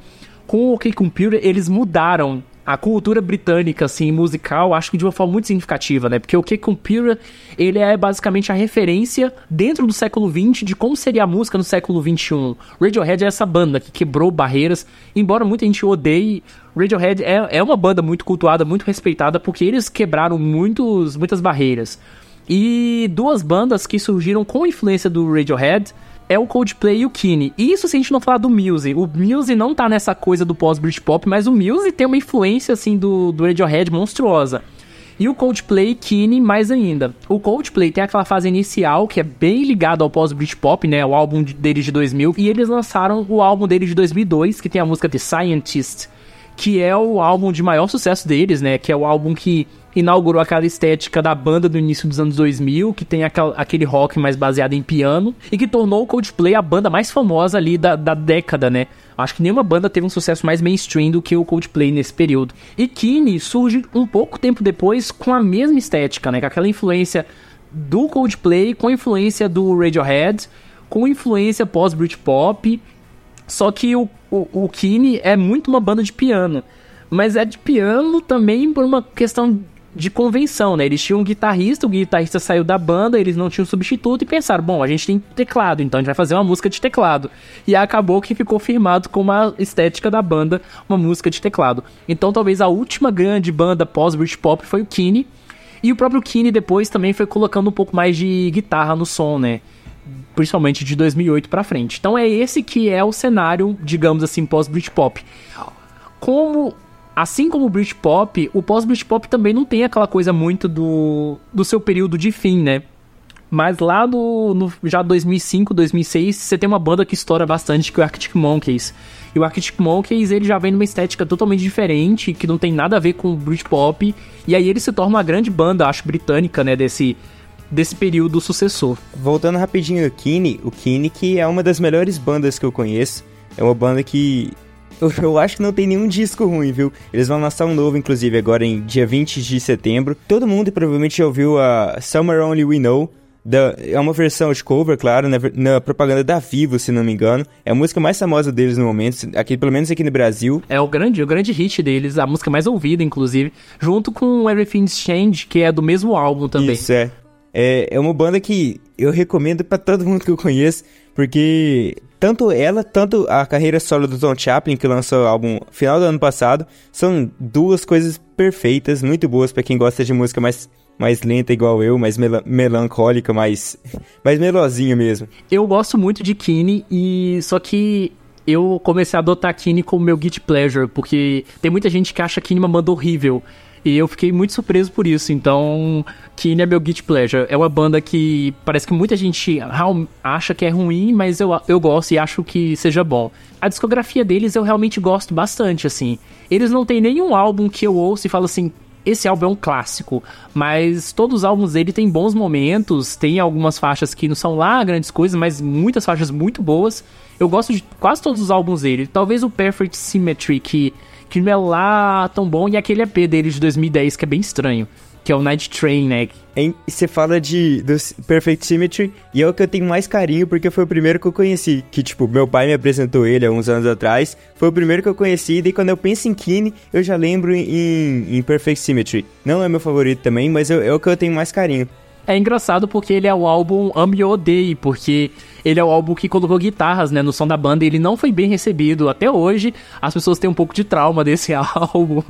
com o OK Computer eles mudaram a cultura britânica, assim, musical, acho que de uma forma muito significativa, né? Porque o K Computer, ele é basicamente a referência dentro do século XX de como seria a música no século XXI. Radiohead é essa banda que quebrou barreiras, embora muita gente odeie, Radiohead é, é uma banda muito cultuada, muito respeitada, porque eles quebraram muitos, muitas barreiras. E duas bandas que surgiram com influência do Radiohead é o Coldplay e o Kine. Isso se a gente não falar do Muse. O Muse não tá nessa coisa do pós-Britpop, mas o Muse tem uma influência, assim, do, do Radiohead monstruosa. E o Coldplay Kine mais ainda. O Coldplay tem aquela fase inicial que é bem ligado ao pós-Britpop, né? O álbum deles de 2000. E eles lançaram o álbum deles de 2002, que tem a música The Scientist, que é o álbum de maior sucesso deles, né? Que é o álbum que inaugurou aquela estética da banda do início dos anos 2000, que tem aquel, aquele rock mais baseado em piano, e que tornou o Coldplay a banda mais famosa ali da, da década, né? Acho que nenhuma banda teve um sucesso mais mainstream do que o Coldplay nesse período. E Kine surge um pouco tempo depois com a mesma estética, né? Com aquela influência do Coldplay, com influência do Radiohead, com influência pós-Britpop. Só que o, o, o Kine é muito uma banda de piano. Mas é de piano também por uma questão de convenção, né? Eles tinham um guitarrista, o guitarrista saiu da banda, eles não tinham substituto e pensaram, bom, a gente tem teclado, então a gente vai fazer uma música de teclado. E acabou que ficou firmado com a estética da banda, uma música de teclado. Então talvez a última grande banda pós-Britpop foi o Kine, e o próprio Kine depois também foi colocando um pouco mais de guitarra no som, né? Principalmente de 2008 para frente. Então é esse que é o cenário, digamos assim, pós-Britpop. Como assim como o Britpop, o pós-Britpop também não tem aquela coisa muito do, do seu período de fim, né? Mas lá no, no, já 2005, 2006, você tem uma banda que estoura bastante, que é o Arctic Monkeys. E o Arctic Monkeys, ele já vem numa estética totalmente diferente, que não tem nada a ver com o Britpop. E aí ele se torna uma grande banda, acho, britânica, né, desse, desse período sucessor. Voltando rapidinho ao Kine, o Kine que é uma das melhores bandas que eu conheço. É uma banda que eu, eu, acho que não tem nenhum disco ruim, viu? Eles vão lançar um novo, inclusive, agora em dia 20 de setembro. Todo mundo provavelmente já ouviu a Summer Only We Know. Da, é uma versão de cover, claro, na, na, propaganda da Vivo, se não me engano. É a música mais famosa deles no momento, aqui, pelo menos aqui no Brasil. É o grande, o grande hit deles, a música mais ouvida, inclusive, junto com Everything's Change, que é do mesmo álbum também. Isso, é. É, é uma banda que eu recomendo para todo mundo que eu conheço, porque tanto ela, tanto a carreira solo do Tom Chaplin, que lançou o álbum final do ano passado, são duas coisas perfeitas, muito boas para quem gosta de música mais mais lenta igual eu, mais mel melancólica, mais mais melosinha mesmo. Eu gosto muito de Kine e só que eu comecei a adotar Kine como meu guilty pleasure, porque tem muita gente que acha Kine uma banda horrível. E eu fiquei muito surpreso por isso. Então, Kine é meu Guilty Pleasure. É uma banda que parece que muita gente acha que é ruim, mas eu, eu gosto e acho que seja bom. A discografia deles eu realmente gosto bastante, assim. Eles não têm nenhum álbum que eu ouço e falo assim, esse álbum é um clássico, mas todos os álbuns dele têm bons momentos, tem algumas faixas que não são lá grandes coisas, mas muitas faixas muito boas. Eu gosto de quase todos os álbuns dele. Talvez o Perfect Symmetry, que que não é lá tão bom, e aquele EP dele de 2010 que é bem estranho, que é o Night Train, né? Você fala de do Perfect Symmetry, e é o que eu tenho mais carinho porque foi o primeiro que eu conheci. Que, tipo, meu pai me apresentou ele há uns anos atrás. Foi o primeiro que eu conheci, e quando eu penso em Kine, eu já lembro em, em Perfect Symmetry. Não é meu favorito também, mas eu, é o que eu tenho mais carinho. É engraçado porque ele é o álbum Ame ou Odeie, porque ele é o álbum que colocou guitarras, né, no som da banda e ele não foi bem recebido. Até hoje, as pessoas têm um pouco de trauma desse álbum.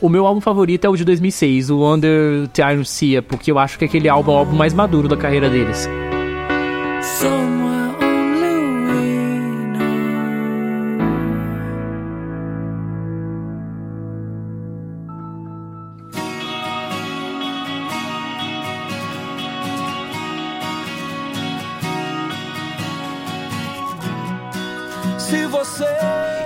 o meu álbum favorito é o de 2006, o Under the Iron Sea, porque eu acho que aquele álbum é o álbum mais maduro da carreira deles.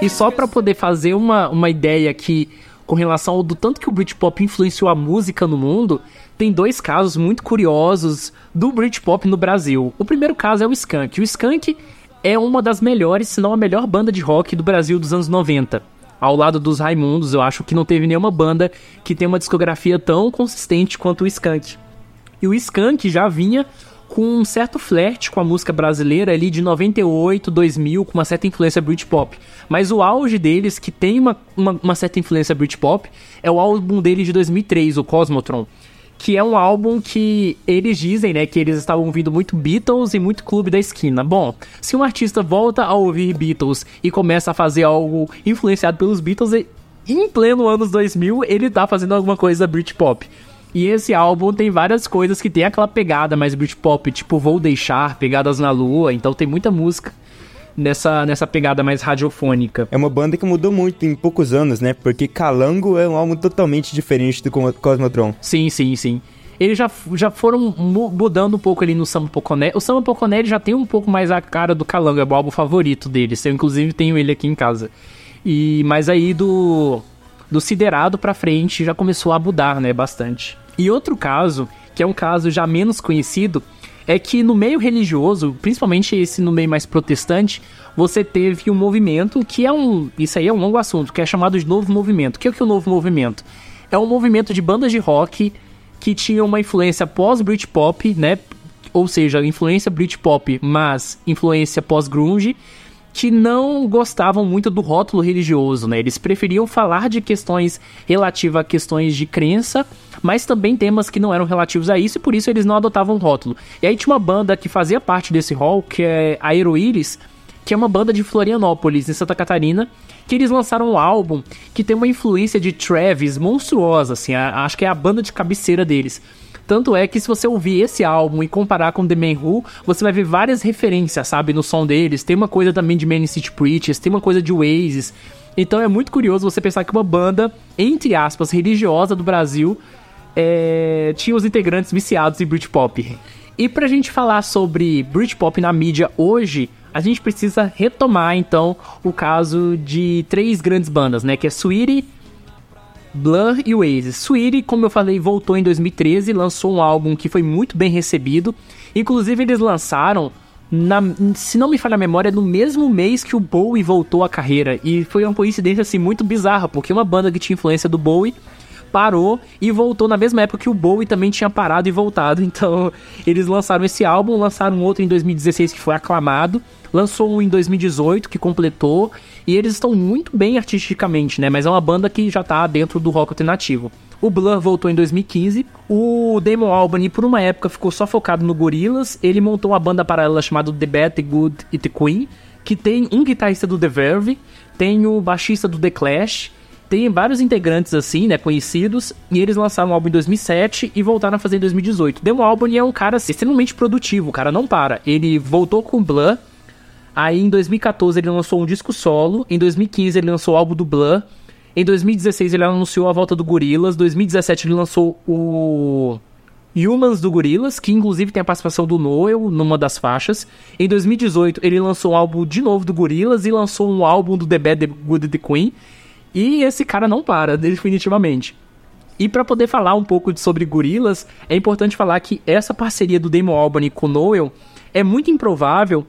E só para poder fazer uma, uma ideia aqui com relação ao do tanto que o Britpop influenciou a música no mundo, tem dois casos muito curiosos do Britpop no Brasil. O primeiro caso é o Skank. O Skank é uma das melhores, se não a melhor banda de rock do Brasil dos anos 90. Ao lado dos Raimundos, eu acho que não teve nenhuma banda que tenha uma discografia tão consistente quanto o Skank. E o Skank já vinha com um certo flerte com a música brasileira ali de 98, 2000, com uma certa influência Britpop. Mas o auge deles, que tem uma, uma, uma certa influência Britpop, é o álbum deles de 2003, o Cosmotron que é um álbum que eles dizem, né, que eles estavam ouvindo muito Beatles e muito Clube da Esquina. Bom, se um artista volta a ouvir Beatles e começa a fazer algo influenciado pelos Beatles, em pleno anos 2000, ele tá fazendo alguma coisa Britpop. E esse álbum tem várias coisas que tem aquela pegada mais Britpop, tipo Vou Deixar, Pegadas na Lua, então tem muita música nessa, nessa pegada mais radiofônica. É uma banda que mudou muito em poucos anos, né? Porque Calango é um álbum totalmente diferente do Cosmotron. Sim, sim, sim. Eles já, já foram mudando um pouco ali no Samba Poconé. O Samba Poconé já tem um pouco mais a cara do Calango, é o álbum favorito deles. Eu, inclusive, tenho ele aqui em casa. E Mas aí do, do Siderado pra frente já começou a mudar, né? Bastante. E outro caso, que é um caso já menos conhecido, é que no meio religioso, principalmente esse no meio mais protestante, você teve um movimento que é um. Isso aí é um longo assunto, que é chamado de novo movimento. O que é, que é o novo movimento? É um movimento de bandas de rock que tinham uma influência pós-Britpop, né? Ou seja, influência Britpop, mas influência pós-grunge que não gostavam muito do rótulo religioso, né? Eles preferiam falar de questões relativas a questões de crença, mas também temas que não eram relativos a isso, e por isso eles não adotavam rótulo. E aí tinha uma banda que fazia parte desse rol, que é a Aeroíris, que é uma banda de Florianópolis, em Santa Catarina, que eles lançaram um álbum que tem uma influência de Travis monstruosa, assim, a, acho que é a banda de cabeceira deles. Tanto é que se você ouvir esse álbum e comparar com The Man Who, você vai ver várias referências, sabe, no som deles. Tem uma coisa também de Man City Preachers, tem uma coisa de Oasis. Então é muito curioso você pensar que uma banda, entre aspas, religiosa do Brasil, é... tinha os integrantes viciados em Britpop. E pra gente falar sobre Britpop na mídia hoje, a gente precisa retomar então o caso de três grandes bandas, né? Que é Sweetie, Blur e Oasis. Sweetie, como eu falei, voltou em 2013, lançou um álbum que foi muito bem recebido. Inclusive, eles lançaram, na, se não me falha a memória, no mesmo mês que o Bowie voltou à carreira. E foi uma coincidência assim muito bizarra, porque uma banda que tinha influência do Bowie parou e voltou na mesma época que o Bowie também tinha parado e voltado. Então, eles lançaram esse álbum, lançaram outro em 2016 que foi aclamado, lançou um em 2018 que completou, e eles estão muito bem artisticamente, né? Mas é uma banda que já tá dentro do rock alternativo. O Blur voltou em 2015. O Damon Albarn, por uma época, ficou só focado no Gorillaz. Ele montou uma banda paralela chamada The Bad, The Good e The Queen, que tem um guitarrista do The Verve, tem o baixista do The Clash, tem vários integrantes assim, né, conhecidos, e eles lançaram um álbum em 2007 e voltaram a fazer em 2018. Damon Albarn é um cara assim, extremamente produtivo, o cara não para. Ele voltou com o Blur, aí em 2014 ele lançou um disco solo, em 2015 ele lançou o álbum do Blur, em 2016 ele anunciou a volta do Gorillaz, 2017 ele lançou o Humans do Gorillaz, que inclusive tem a participação do Noel numa das faixas. Em 2018 ele lançou um álbum de novo do Gorillaz e lançou um álbum do The Bad, The Good The Queen. E esse cara não para, definitivamente. E para poder falar um pouco sobre gorilas, é importante falar que essa parceria do Damon Albarn com Noel é muito improvável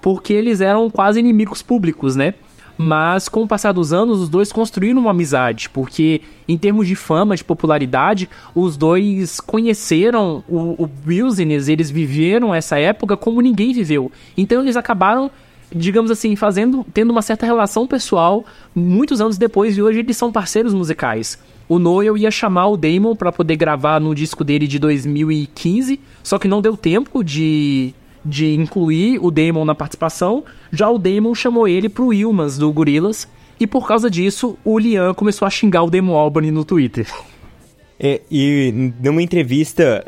porque eles eram quase inimigos públicos, né? Mas com o passar dos anos, os dois construíram uma amizade, porque em termos de fama, de popularidade, os dois conheceram o, o business, eles viveram essa época como ninguém viveu. Então eles acabaram digamos assim, fazendo, tendo uma certa relação pessoal muitos anos depois e hoje eles são parceiros musicais. O Noel ia chamar o Damon para poder gravar no disco dele de 2015, só que não deu tempo de, de incluir o Damon na participação. Já o Damon chamou ele pro Wilmas do Gorillaz e por causa disso o Liam começou a xingar o Damon Albarn no Twitter. É, e numa entrevista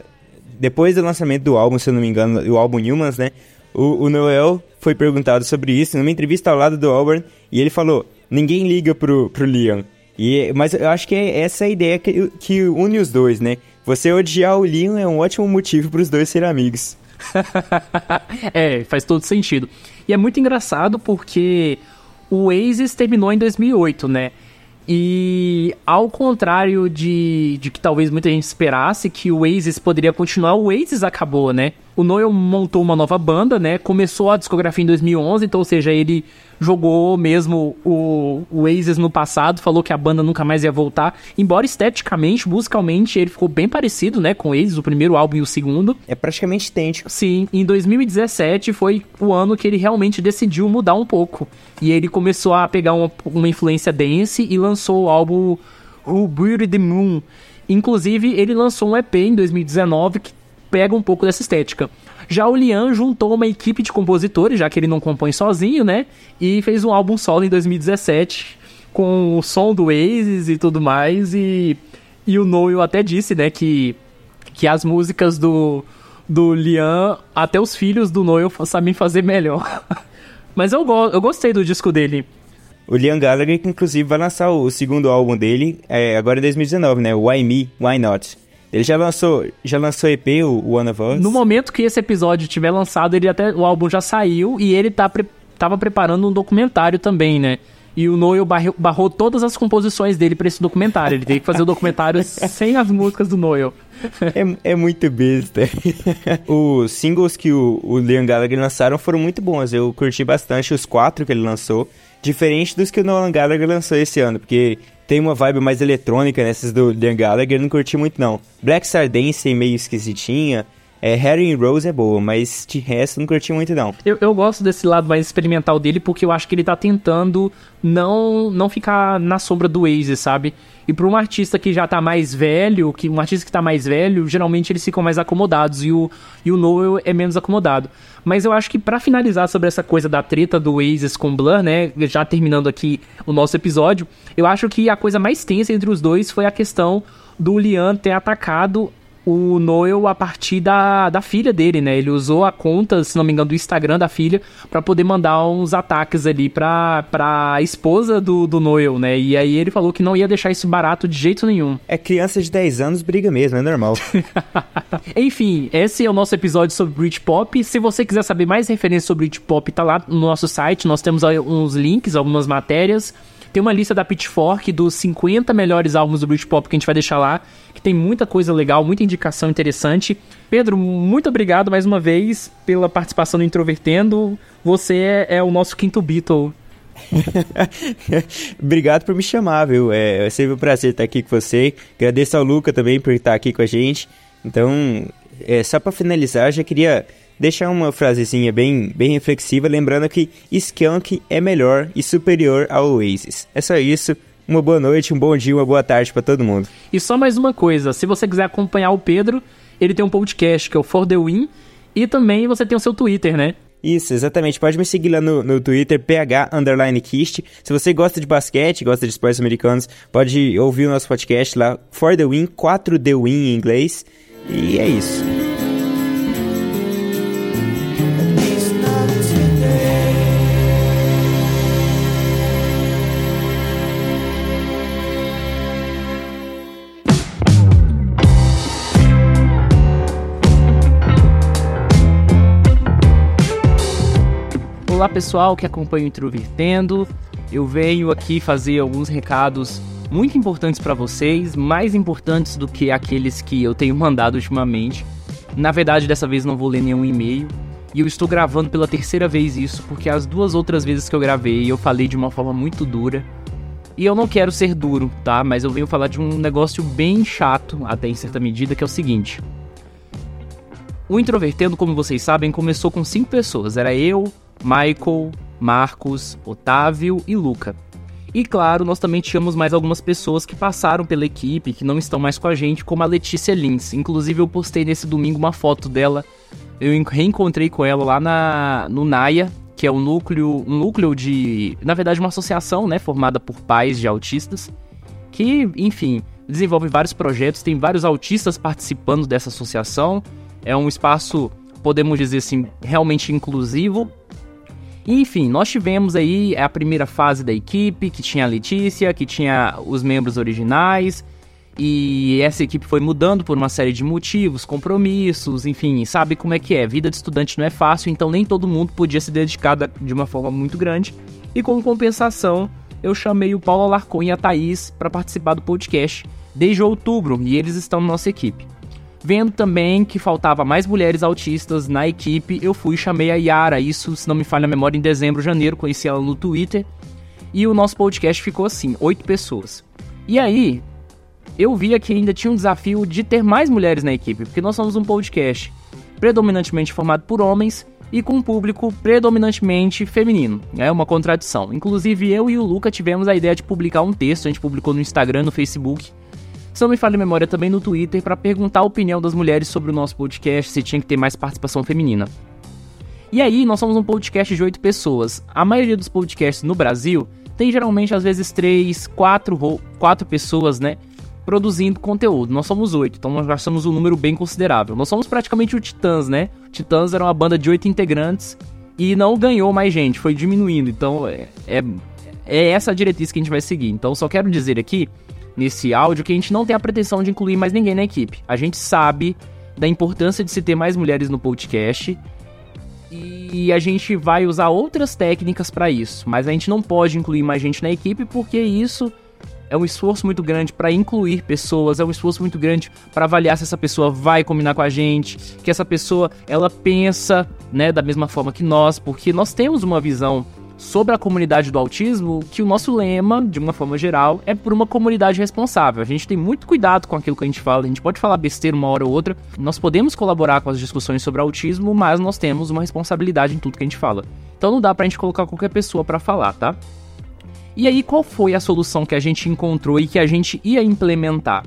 depois do lançamento do álbum, se eu não me engano, o álbum Humans, né? O, o Noel foi perguntado sobre isso numa entrevista ao lado do Auburn e ele falou: ninguém liga pro, pro Liam. E, mas eu acho que é essa a ideia que, que une os dois, né? Você odiar o Liam é um ótimo motivo para os dois serem amigos. é, faz todo sentido. E é muito engraçado porque o Oasis terminou em 2008, né? E ao contrário de, de que talvez muita gente esperasse que o Oasis poderia continuar, o Oasis acabou, né? O Noel montou uma nova banda, né? Começou a discografia em 2011, então, ou seja, ele jogou mesmo o, o Oasis no passado, falou que a banda nunca mais ia voltar. Embora esteticamente, musicalmente, ele ficou bem parecido, né, com o Oasis, o primeiro álbum e o segundo. É praticamente idêntico. Sim, em 2017 foi o ano que ele realmente decidiu mudar um pouco. E ele começou a pegar uma, uma influência dance e lançou o álbum Who Beauty the Moon. Inclusive, ele lançou um EP em 2019 que pega um pouco dessa estética. Já o Liam juntou uma equipe de compositores, já que ele não compõe sozinho, né? E fez um álbum solo em 2017 com o som do Oasis e tudo mais. E, e o Noel até disse, né, que, que as músicas do, do Liam, até os filhos do Noel sabem fazer melhor. Mas eu, go eu gostei do disco dele. O Liam Gallagher, que inclusive vai lançar o segundo álbum dele, é, agora em 2019, né? Why Me, Why Not? Ele já lançou, já lançou EP, o One of Us? No momento que esse episódio tiver lançado, ele até o álbum já saiu e ele tá pre, tava preparando um documentário também, né? E o Noel barrou, barrou todas as composições dele para esse documentário. Ele teve que fazer o documentário sem as músicas do Noel. É, é muito besta. os singles que o, o Liam Gallagher lançaram foram muito bons. Eu curti bastante os quatro que ele lançou. Diferente dos que o Nolan Gallagher lançou esse ano, porque tem uma vibe mais eletrônica nessas do Dan Gallagher, não curti muito não. Black Star Dance é meio esquisitinha, é, Harry Rose é boa, mas de resto não curti muito não. Eu, eu gosto desse lado mais experimental dele porque eu acho que ele tá tentando não não ficar na sombra do Waze, sabe? E para um artista que já tá mais velho, que um artista que tá mais velho, geralmente eles ficam mais acomodados e o, e o Noel é menos acomodado. Mas eu acho que para finalizar sobre essa coisa da treta do Oasis com Blur, né, já terminando aqui o nosso episódio, eu acho que a coisa mais tensa entre os dois foi a questão do Liam ter atacado o Noel a partir da, da filha dele, né? Ele usou a conta, se não me engano, do Instagram da filha para poder mandar uns ataques ali pra, pra esposa do, do Noel, né? E aí ele falou que não ia deixar isso barato de jeito nenhum. É criança de 10 anos briga mesmo, é normal. Enfim, esse é o nosso episódio sobre Britpop. Se você quiser saber mais referências sobre Britpop, tá lá no nosso site. Nós temos uns links, algumas matérias. Tem uma lista da Pitchfork dos 50 melhores álbuns do Britpop que a gente vai deixar lá, que tem muita coisa legal, muita indicação interessante. Pedro, muito obrigado mais uma vez pela participação no Introvertendo. Você é, é o nosso quinto Beatle. obrigado por me chamar, viu? É, é sempre um prazer estar aqui com você. Agradeço ao Luca também por estar aqui com a gente. Então, é, só para finalizar, já queria deixar uma frasezinha bem, bem reflexiva, lembrando que Skunk é melhor e superior ao Oasis. É só isso. Uma boa noite, um bom dia, uma boa tarde para todo mundo. E só mais uma coisa, se você quiser acompanhar o Pedro, ele tem um podcast que é o For The Win, e também você tem o seu Twitter, né? Isso, exatamente. Pode me seguir lá no, no Twitter, PH_Kist. Se você gosta de basquete, gosta de esportes americanos, pode ouvir o nosso podcast lá, For The Win, 4The Win em inglês. E é isso. Olá pessoal que acompanha o Introvertendo. Eu venho aqui fazer alguns recados muito importantes para vocês, mais importantes do que aqueles que eu tenho mandado ultimamente. Na verdade, dessa vez não vou ler nenhum e-mail. E eu estou gravando pela terceira vez isso, porque as duas outras vezes que eu gravei eu falei de uma forma muito dura. E eu não quero ser duro, tá? Mas eu venho falar de um negócio bem chato, até em certa medida, que é o seguinte. O Introvertendo, como vocês sabem, começou com cinco pessoas. Era eu, Michael, Marcos, Otávio e Luca. E claro, nós também tínhamos mais algumas pessoas que passaram pela equipe, que não estão mais com a gente, como a Letícia Lins. Inclusive eu postei nesse domingo uma foto dela. Eu reencontrei com ela lá na, no Naya, que é um núcleo, um núcleo de, na verdade, uma associação, né, formada por pais de autistas, que, enfim, desenvolve vários projetos, tem vários autistas participando dessa associação. É um espaço, podemos dizer assim, realmente inclusivo enfim, nós tivemos aí a primeira fase da equipe, que tinha a Letícia, que tinha os membros originais, e essa equipe foi mudando por uma série de motivos, compromissos, enfim, sabe como é que é. Vida de estudante não é fácil, então nem todo mundo podia se dedicar de uma forma muito grande. E como compensação, eu chamei o Paulo Alarcon e a Thaís para participar do podcast desde outubro, e eles estão na nossa equipe. Vendo também que faltava mais mulheres autistas na equipe, eu fui e chamei a Yara. Isso, se não me falha a memória, em dezembro, janeiro, conheci ela no Twitter. E o nosso podcast ficou assim, oito pessoas. E aí, eu via que ainda tinha um desafio de ter mais mulheres na equipe, porque nós somos um podcast predominantemente formado por homens e com um público predominantemente feminino. É uma contradição. Inclusive, eu e o Luca tivemos a ideia de publicar um texto, a gente publicou no Instagram, no Facebook, se não me falha a memória, também no Twitter, para perguntar a opinião das mulheres sobre o nosso podcast, se tinha que ter mais participação feminina. E aí, nós somos um podcast de oito pessoas. A maioria dos podcasts no Brasil tem geralmente, às vezes, três, quatro, quatro pessoas, né? Produzindo conteúdo. Nós somos oito, então nós já somos um número bem considerável. Nós somos praticamente o Titãs, né? O Titãs era uma banda de oito integrantes e não ganhou mais gente, foi diminuindo. Então é, é, é essa a diretriz que a gente vai seguir. Então só quero dizer aqui nesse áudio que a gente não tem a pretensão de incluir mais ninguém na equipe. A gente sabe da importância de se ter mais mulheres no podcast e a gente vai usar outras técnicas para isso, mas a gente não pode incluir mais gente na equipe porque isso é um esforço muito grande para incluir pessoas, é um esforço muito grande para avaliar se essa pessoa vai combinar com a gente, que essa pessoa ela pensa, né, da mesma forma que nós, porque nós temos uma visão sobre a comunidade do autismo que o nosso lema, de uma forma geral, é por uma comunidade responsável. A gente tem muito cuidado com aquilo que a gente fala, a gente pode falar besteira uma hora ou outra, nós podemos colaborar com as discussões sobre autismo, mas nós temos uma responsabilidade em tudo que a gente fala. Então não dá pra gente colocar qualquer pessoa para falar, tá? E aí, qual foi a solução que a gente encontrou e que a gente ia implementar?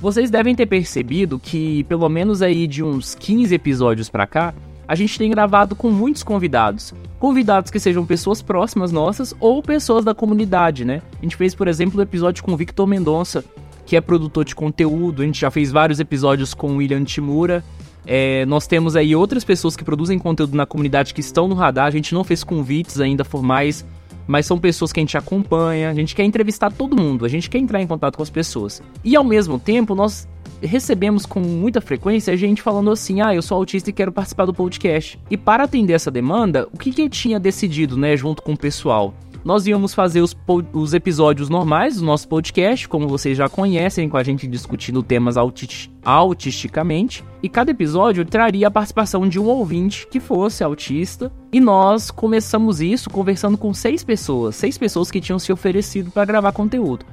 Vocês devem ter percebido que, pelo menos aí de uns 15 episódios para cá, a gente tem gravado com muitos convidados. Convidados que sejam pessoas próximas nossas ou pessoas da comunidade, né? A gente fez, por exemplo, o um episódio com o Victor Mendonça, que é produtor de conteúdo. A gente já fez vários episódios com o William Timura. É, nós temos aí outras pessoas que produzem conteúdo na comunidade que estão no radar. A gente não fez convites ainda formais, mas são pessoas que a gente acompanha. A gente quer entrevistar todo mundo, a gente quer entrar em contato com as pessoas. E ao mesmo tempo, nós recebemos com muita frequência gente falando assim: ah, eu sou autista e quero participar do podcast. E para atender essa demanda, o que, que eu tinha decidido, né, junto com o pessoal? Nós íamos fazer os, os episódios normais do nosso podcast, como vocês já conhecem, com a gente discutindo temas autist autisticamente. E cada episódio traria a participação de um ouvinte que fosse autista. E nós começamos isso conversando com seis pessoas, seis pessoas que tinham se oferecido para gravar conteúdo.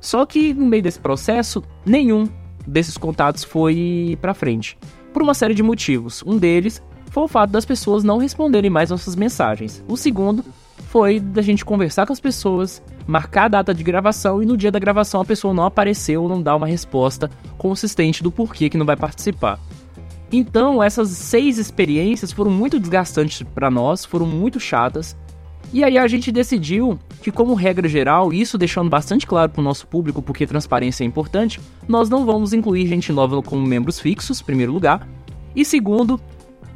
Só que no meio desse processo, nenhum desses contatos foi para frente, por uma série de motivos. Um deles foi o fato das pessoas não responderem mais nossas mensagens. O segundo foi da gente conversar com as pessoas, marcar a data de gravação e no dia da gravação a pessoa não apareceu ou não dá uma resposta consistente do porquê que não vai participar. Então, essas seis experiências foram muito desgastantes para nós, foram muito chatas e aí a gente decidiu que, como regra geral, isso deixando bastante claro para o nosso público, porque transparência é importante, nós não vamos incluir gente nova como membros fixos, primeiro lugar. E segundo,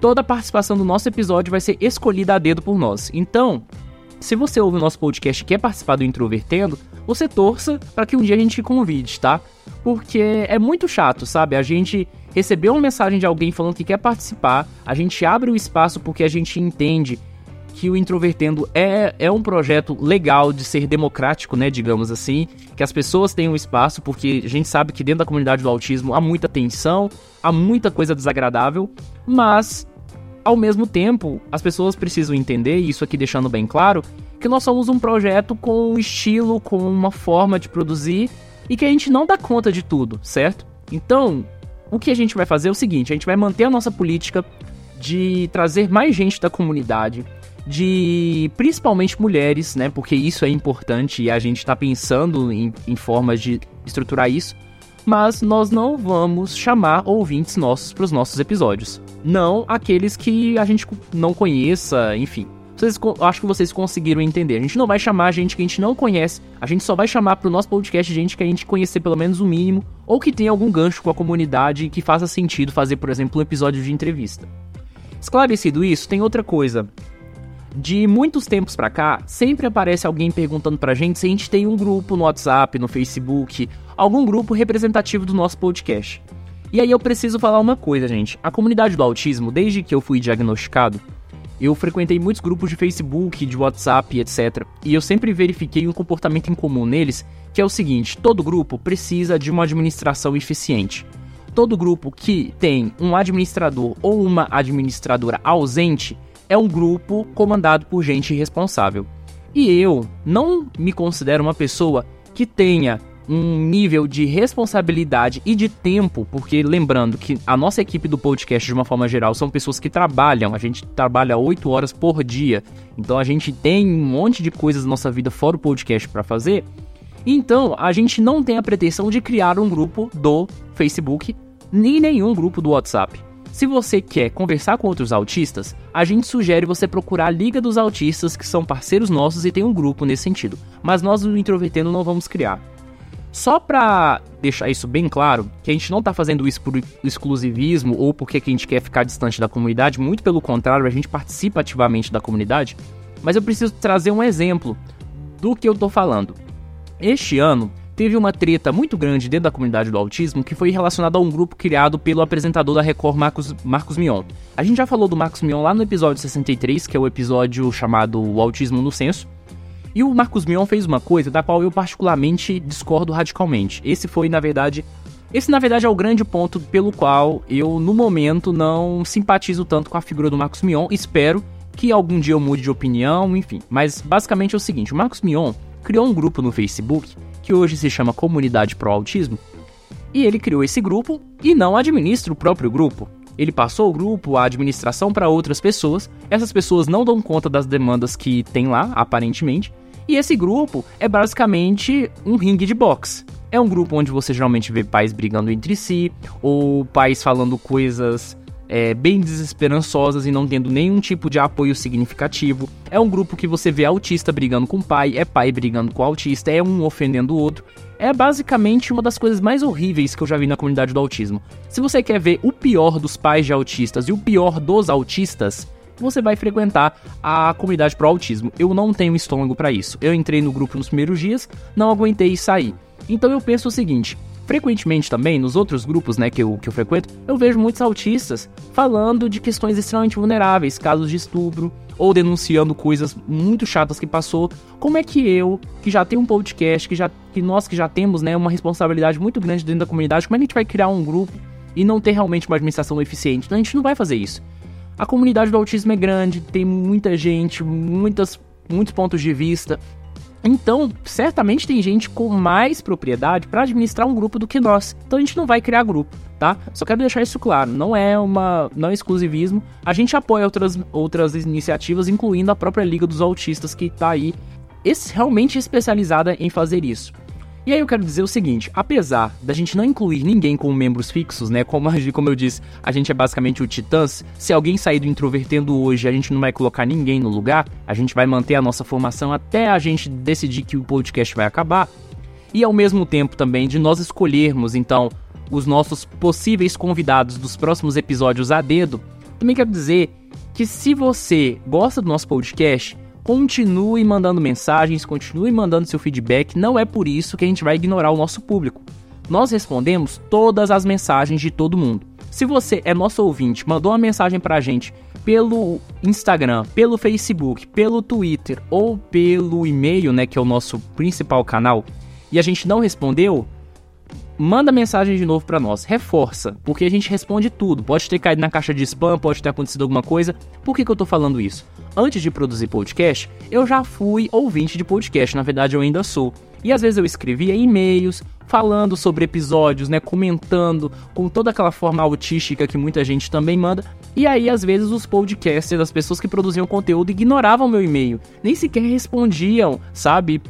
toda a participação do nosso episódio vai ser escolhida a dedo por nós. Então, se você ouve o nosso podcast e quer participar do Introvertendo, você torça para que um dia a gente te convide, tá? Porque é muito chato, sabe? A gente recebeu uma mensagem de alguém falando que quer participar, a gente abre o espaço porque a gente entende que o Introvertendo é, é um projeto legal de ser democrático, né, digamos assim, que as pessoas tenham espaço, porque a gente sabe que dentro da comunidade do autismo há muita tensão, há muita coisa desagradável, mas ao mesmo tempo, as pessoas precisam entender, isso aqui deixando bem claro, que nós somos um projeto com um estilo, com uma forma de produzir e que a gente não dá conta de tudo, certo? Então, o que a gente vai fazer é o seguinte: a gente vai manter a nossa política de trazer mais gente da comunidade, de principalmente mulheres, né? Porque isso é importante e a gente está pensando em, em formas de estruturar isso. Mas nós não vamos chamar ouvintes nossos para os nossos episódios. Não aqueles que a gente não conheça, enfim. Vocês, acho que vocês conseguiram entender. A gente não vai chamar gente que a gente não conhece. A gente só vai chamar para o nosso podcast gente que a gente conhecer pelo menos o mínimo. Ou que tenha algum gancho com a comunidade e que faça sentido fazer, por exemplo, um episódio de entrevista. Esclarecido isso, tem outra coisa de muitos tempos para cá, sempre aparece alguém perguntando pra gente se a gente tem um grupo no WhatsApp, no Facebook, algum grupo representativo do nosso podcast. E aí eu preciso falar uma coisa, gente. A comunidade do autismo, desde que eu fui diagnosticado, eu frequentei muitos grupos de Facebook, de WhatsApp, etc. E eu sempre verifiquei um comportamento em comum neles, que é o seguinte: todo grupo precisa de uma administração eficiente. todo grupo que tem um administrador ou uma administradora ausente é um grupo comandado por gente irresponsável. E eu não me considero uma pessoa que tenha um nível de responsabilidade e de tempo, porque lembrando que a nossa equipe do podcast, de uma forma geral, são pessoas que trabalham, a gente trabalha 8 horas por dia, então a gente tem um monte de coisas na nossa vida fora o podcast para fazer. Então a gente não tem a pretensão de criar um grupo do Facebook, nem nenhum grupo do WhatsApp. Se você quer conversar com outros autistas, a gente sugere você procurar a Liga dos Autistas, que são parceiros nossos e tem um grupo nesse sentido. Mas nós, o Introvertendo, não vamos criar. Só pra deixar isso bem claro, que a gente não tá fazendo isso por exclusivismo ou porque a gente quer ficar distante da comunidade, muito pelo contrário, a gente participa ativamente da comunidade, mas eu preciso trazer um exemplo do que eu tô falando. Este ano, teve uma treta muito grande dentro da comunidade do autismo que foi relacionada a um grupo criado pelo apresentador da Record, Marcos, Marcos Mion. A gente já falou do Marcos Mion lá no episódio 63, que é o episódio chamado O Autismo no Censo, e o Marcos Mion fez uma coisa da qual eu particularmente discordo radicalmente. Esse foi, na verdade, esse na verdade é o grande ponto pelo qual eu no momento não simpatizo tanto com a figura do Marcos Mion. Espero que algum dia eu mude de opinião, enfim. Mas basicamente é o seguinte, o Marcos Mion criou um grupo no Facebook que hoje se chama Comunidade Pro Autismo. E ele criou esse grupo e não administra o próprio grupo. Ele passou o grupo, a administração para outras pessoas. Essas pessoas não dão conta das demandas que tem lá, aparentemente. E esse grupo é basicamente um ringue de boxe. É um grupo onde você geralmente vê pais brigando entre si, ou pais falando coisas é, bem desesperançosas e não tendo nenhum tipo de apoio significativo. É um grupo que você vê autista brigando com o pai, é pai brigando com o autista, é um ofendendo o outro. É basicamente uma das coisas mais horríveis que eu já vi na comunidade do autismo. Se você quer ver o pior dos pais de autistas e o pior dos autistas, você vai frequentar a comunidade pro autismo. Eu não tenho estômago para isso. Eu entrei no grupo nos primeiros dias, não aguentei sair. Então eu penso o seguinte: frequentemente também, nos outros grupos né, que, eu, que eu frequento, eu vejo muitos autistas falando de questões extremamente vulneráveis, casos de estupro, ou denunciando coisas muito chatas que passou. Como é que eu, que já tenho um podcast, que, já, que nós que já temos né, uma responsabilidade muito grande dentro da comunidade, como é que a gente vai criar um grupo e não ter realmente uma administração eficiente? Então a gente não vai fazer isso. A comunidade do autismo é grande, tem muita gente, muitas, muitos pontos de vista. Então, certamente tem gente com mais propriedade para administrar um grupo do que nós. Então a gente não vai criar grupo, tá? Só quero deixar isso claro, não é uma não é exclusivismo. A gente apoia outras, outras iniciativas, incluindo a própria Liga dos Autistas que está aí esse, realmente especializada em fazer isso. E aí eu quero dizer o seguinte, apesar da gente não incluir ninguém como membros fixos, né, como, como eu disse, a gente é basicamente o Titãs, se alguém sair do Introvertendo hoje, a gente não vai colocar ninguém no lugar, a gente vai manter a nossa formação até a gente decidir que o podcast vai acabar, e ao mesmo tempo também de nós escolhermos, então, os nossos possíveis convidados dos próximos episódios a dedo, também quero dizer que se você gosta do nosso podcast, continue mandando mensagens, continue mandando seu feedback. Não é por isso que a gente vai ignorar o nosso público. Nós respondemos todas as mensagens de todo mundo. Se você é nosso ouvinte, mandou uma mensagem pra gente pelo Instagram, pelo Facebook, pelo Twitter ou pelo e-mail, né, que é o nosso principal canal, e a gente não respondeu, manda mensagem de novo para nós, reforça, porque a gente responde tudo. Pode ter caído na caixa de spam, pode ter acontecido alguma coisa. Por que, que eu tô falando isso? Antes de produzir podcast, eu já fui ouvinte de podcast, na verdade eu ainda sou. E às vezes eu escrevia e-mails falando sobre episódios, né, comentando com toda aquela forma autística que muita gente também manda. E aí às vezes os podcasters, as pessoas que produziam conteúdo ignoravam meu e-mail, nem sequer respondiam, sabe,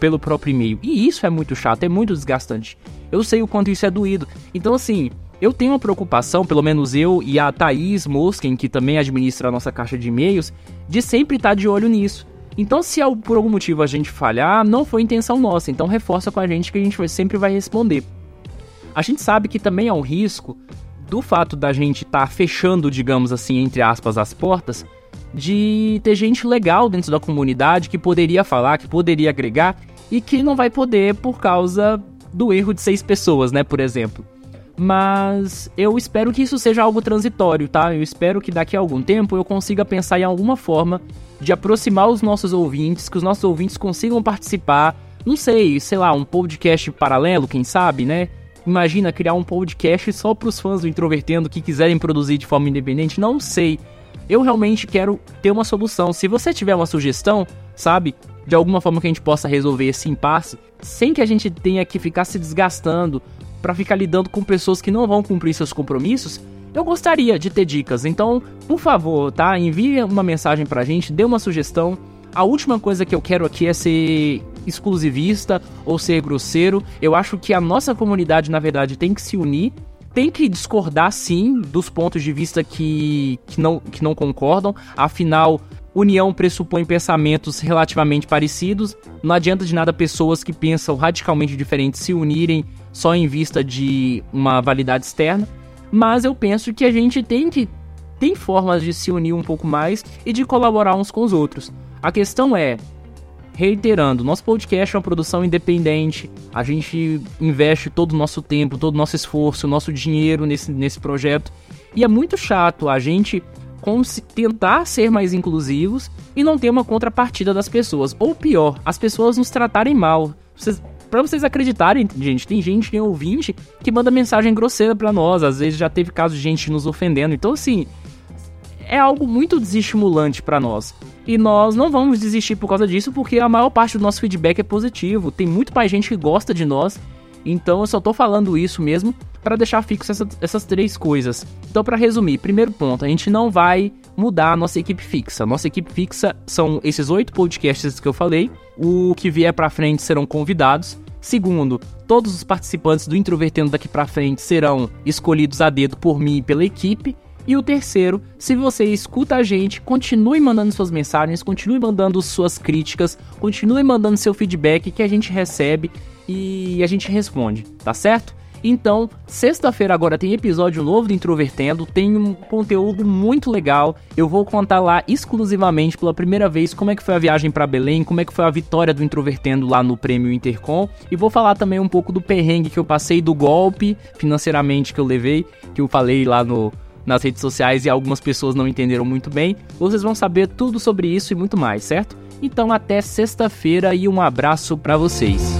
pelo próprio e-mail. E isso é muito chato, é muito desgastante. Eu sei o quanto isso é doído. Então assim, eu tenho uma preocupação, pelo menos eu e a Thaís Mosken, que também administra a nossa caixa de e-mails, de sempre estar de olho nisso. Então, se por algum motivo a gente falhar, não foi intenção nossa. Então, reforça com a gente que a gente sempre vai responder. A gente sabe que também há um risco do fato da gente estar tá fechando, digamos assim, entre aspas, as portas, de ter gente legal dentro da comunidade que poderia falar, que poderia agregar e que não vai poder por causa do erro de seis pessoas, né, por exemplo mas eu espero que isso seja algo transitório, tá? Eu espero que daqui a algum tempo eu consiga pensar em alguma forma de aproximar os nossos ouvintes, que os nossos ouvintes consigam participar, não sei, sei lá, um podcast paralelo, quem sabe, né? Imagina criar um podcast só para os fãs do Introvertendo que quiserem produzir de forma independente? Não sei. Eu realmente quero ter uma solução. Se você tiver uma sugestão, sabe, de alguma forma que a gente possa resolver esse impasse, sem que a gente tenha que ficar se desgastando para ficar lidando com pessoas que não vão cumprir seus compromissos, eu gostaria de ter dicas. Então, por favor, tá? Envie uma mensagem pra gente, dê uma sugestão. A última coisa que eu quero aqui é ser exclusivista ou ser grosseiro. Eu acho que a nossa comunidade, na verdade, tem que se unir tem que discordar sim dos pontos de vista que, que, não, que não concordam, afinal, união pressupõe pensamentos relativamente parecidos. Não adianta de nada pessoas que pensam radicalmente diferentes se unirem só em vista de uma validade externa. Mas eu penso que a gente tem que tem formas de se unir um pouco mais e de colaborar uns com os outros. A questão é, reiterando, nosso podcast é uma produção independente. A gente investe todo o nosso tempo, todo o nosso esforço, nosso dinheiro nesse, nesse projeto. E é muito chato a gente tentar ser mais inclusivos e não ter uma contrapartida das pessoas. Ou pior, as pessoas nos tratarem mal. Vocês, pra vocês acreditarem, gente, tem gente, tem ouvinte que manda mensagem grosseira para nós. Às vezes já teve caso de gente nos ofendendo. Então, assim, é algo muito desestimulante para nós. E nós não vamos desistir por causa disso, porque a maior parte do nosso feedback é positivo. Tem muito mais gente que gosta de nós. Então eu só tô falando isso mesmo para deixar fixo essa, essas três coisas. Então, para resumir, primeiro ponto, a gente não vai mudar a nossa equipe fixa. Nossa equipe fixa são esses oito podcasts que eu falei. O que vier para frente serão convidados. Segundo, todos os participantes do Introvertendo daqui para frente serão escolhidos a dedo por mim e pela equipe. E o terceiro, se você escuta a gente, continue mandando suas mensagens, continue mandando suas críticas, continue mandando seu feedback que a gente recebe e a gente responde, tá certo? Então, sexta-feira agora tem episódio novo do Introvertendo, tem um conteúdo muito legal. Eu vou contar lá exclusivamente pela primeira vez como é que foi a viagem para Belém, como é que foi a vitória do Introvertendo lá no Prêmio Intercom e vou falar também um pouco do perrengue que eu passei do golpe financeiramente que eu levei, que eu falei lá no nas redes sociais e algumas pessoas não entenderam muito bem. Vocês vão saber tudo sobre isso e muito mais, certo? Então até sexta-feira e um abraço para vocês.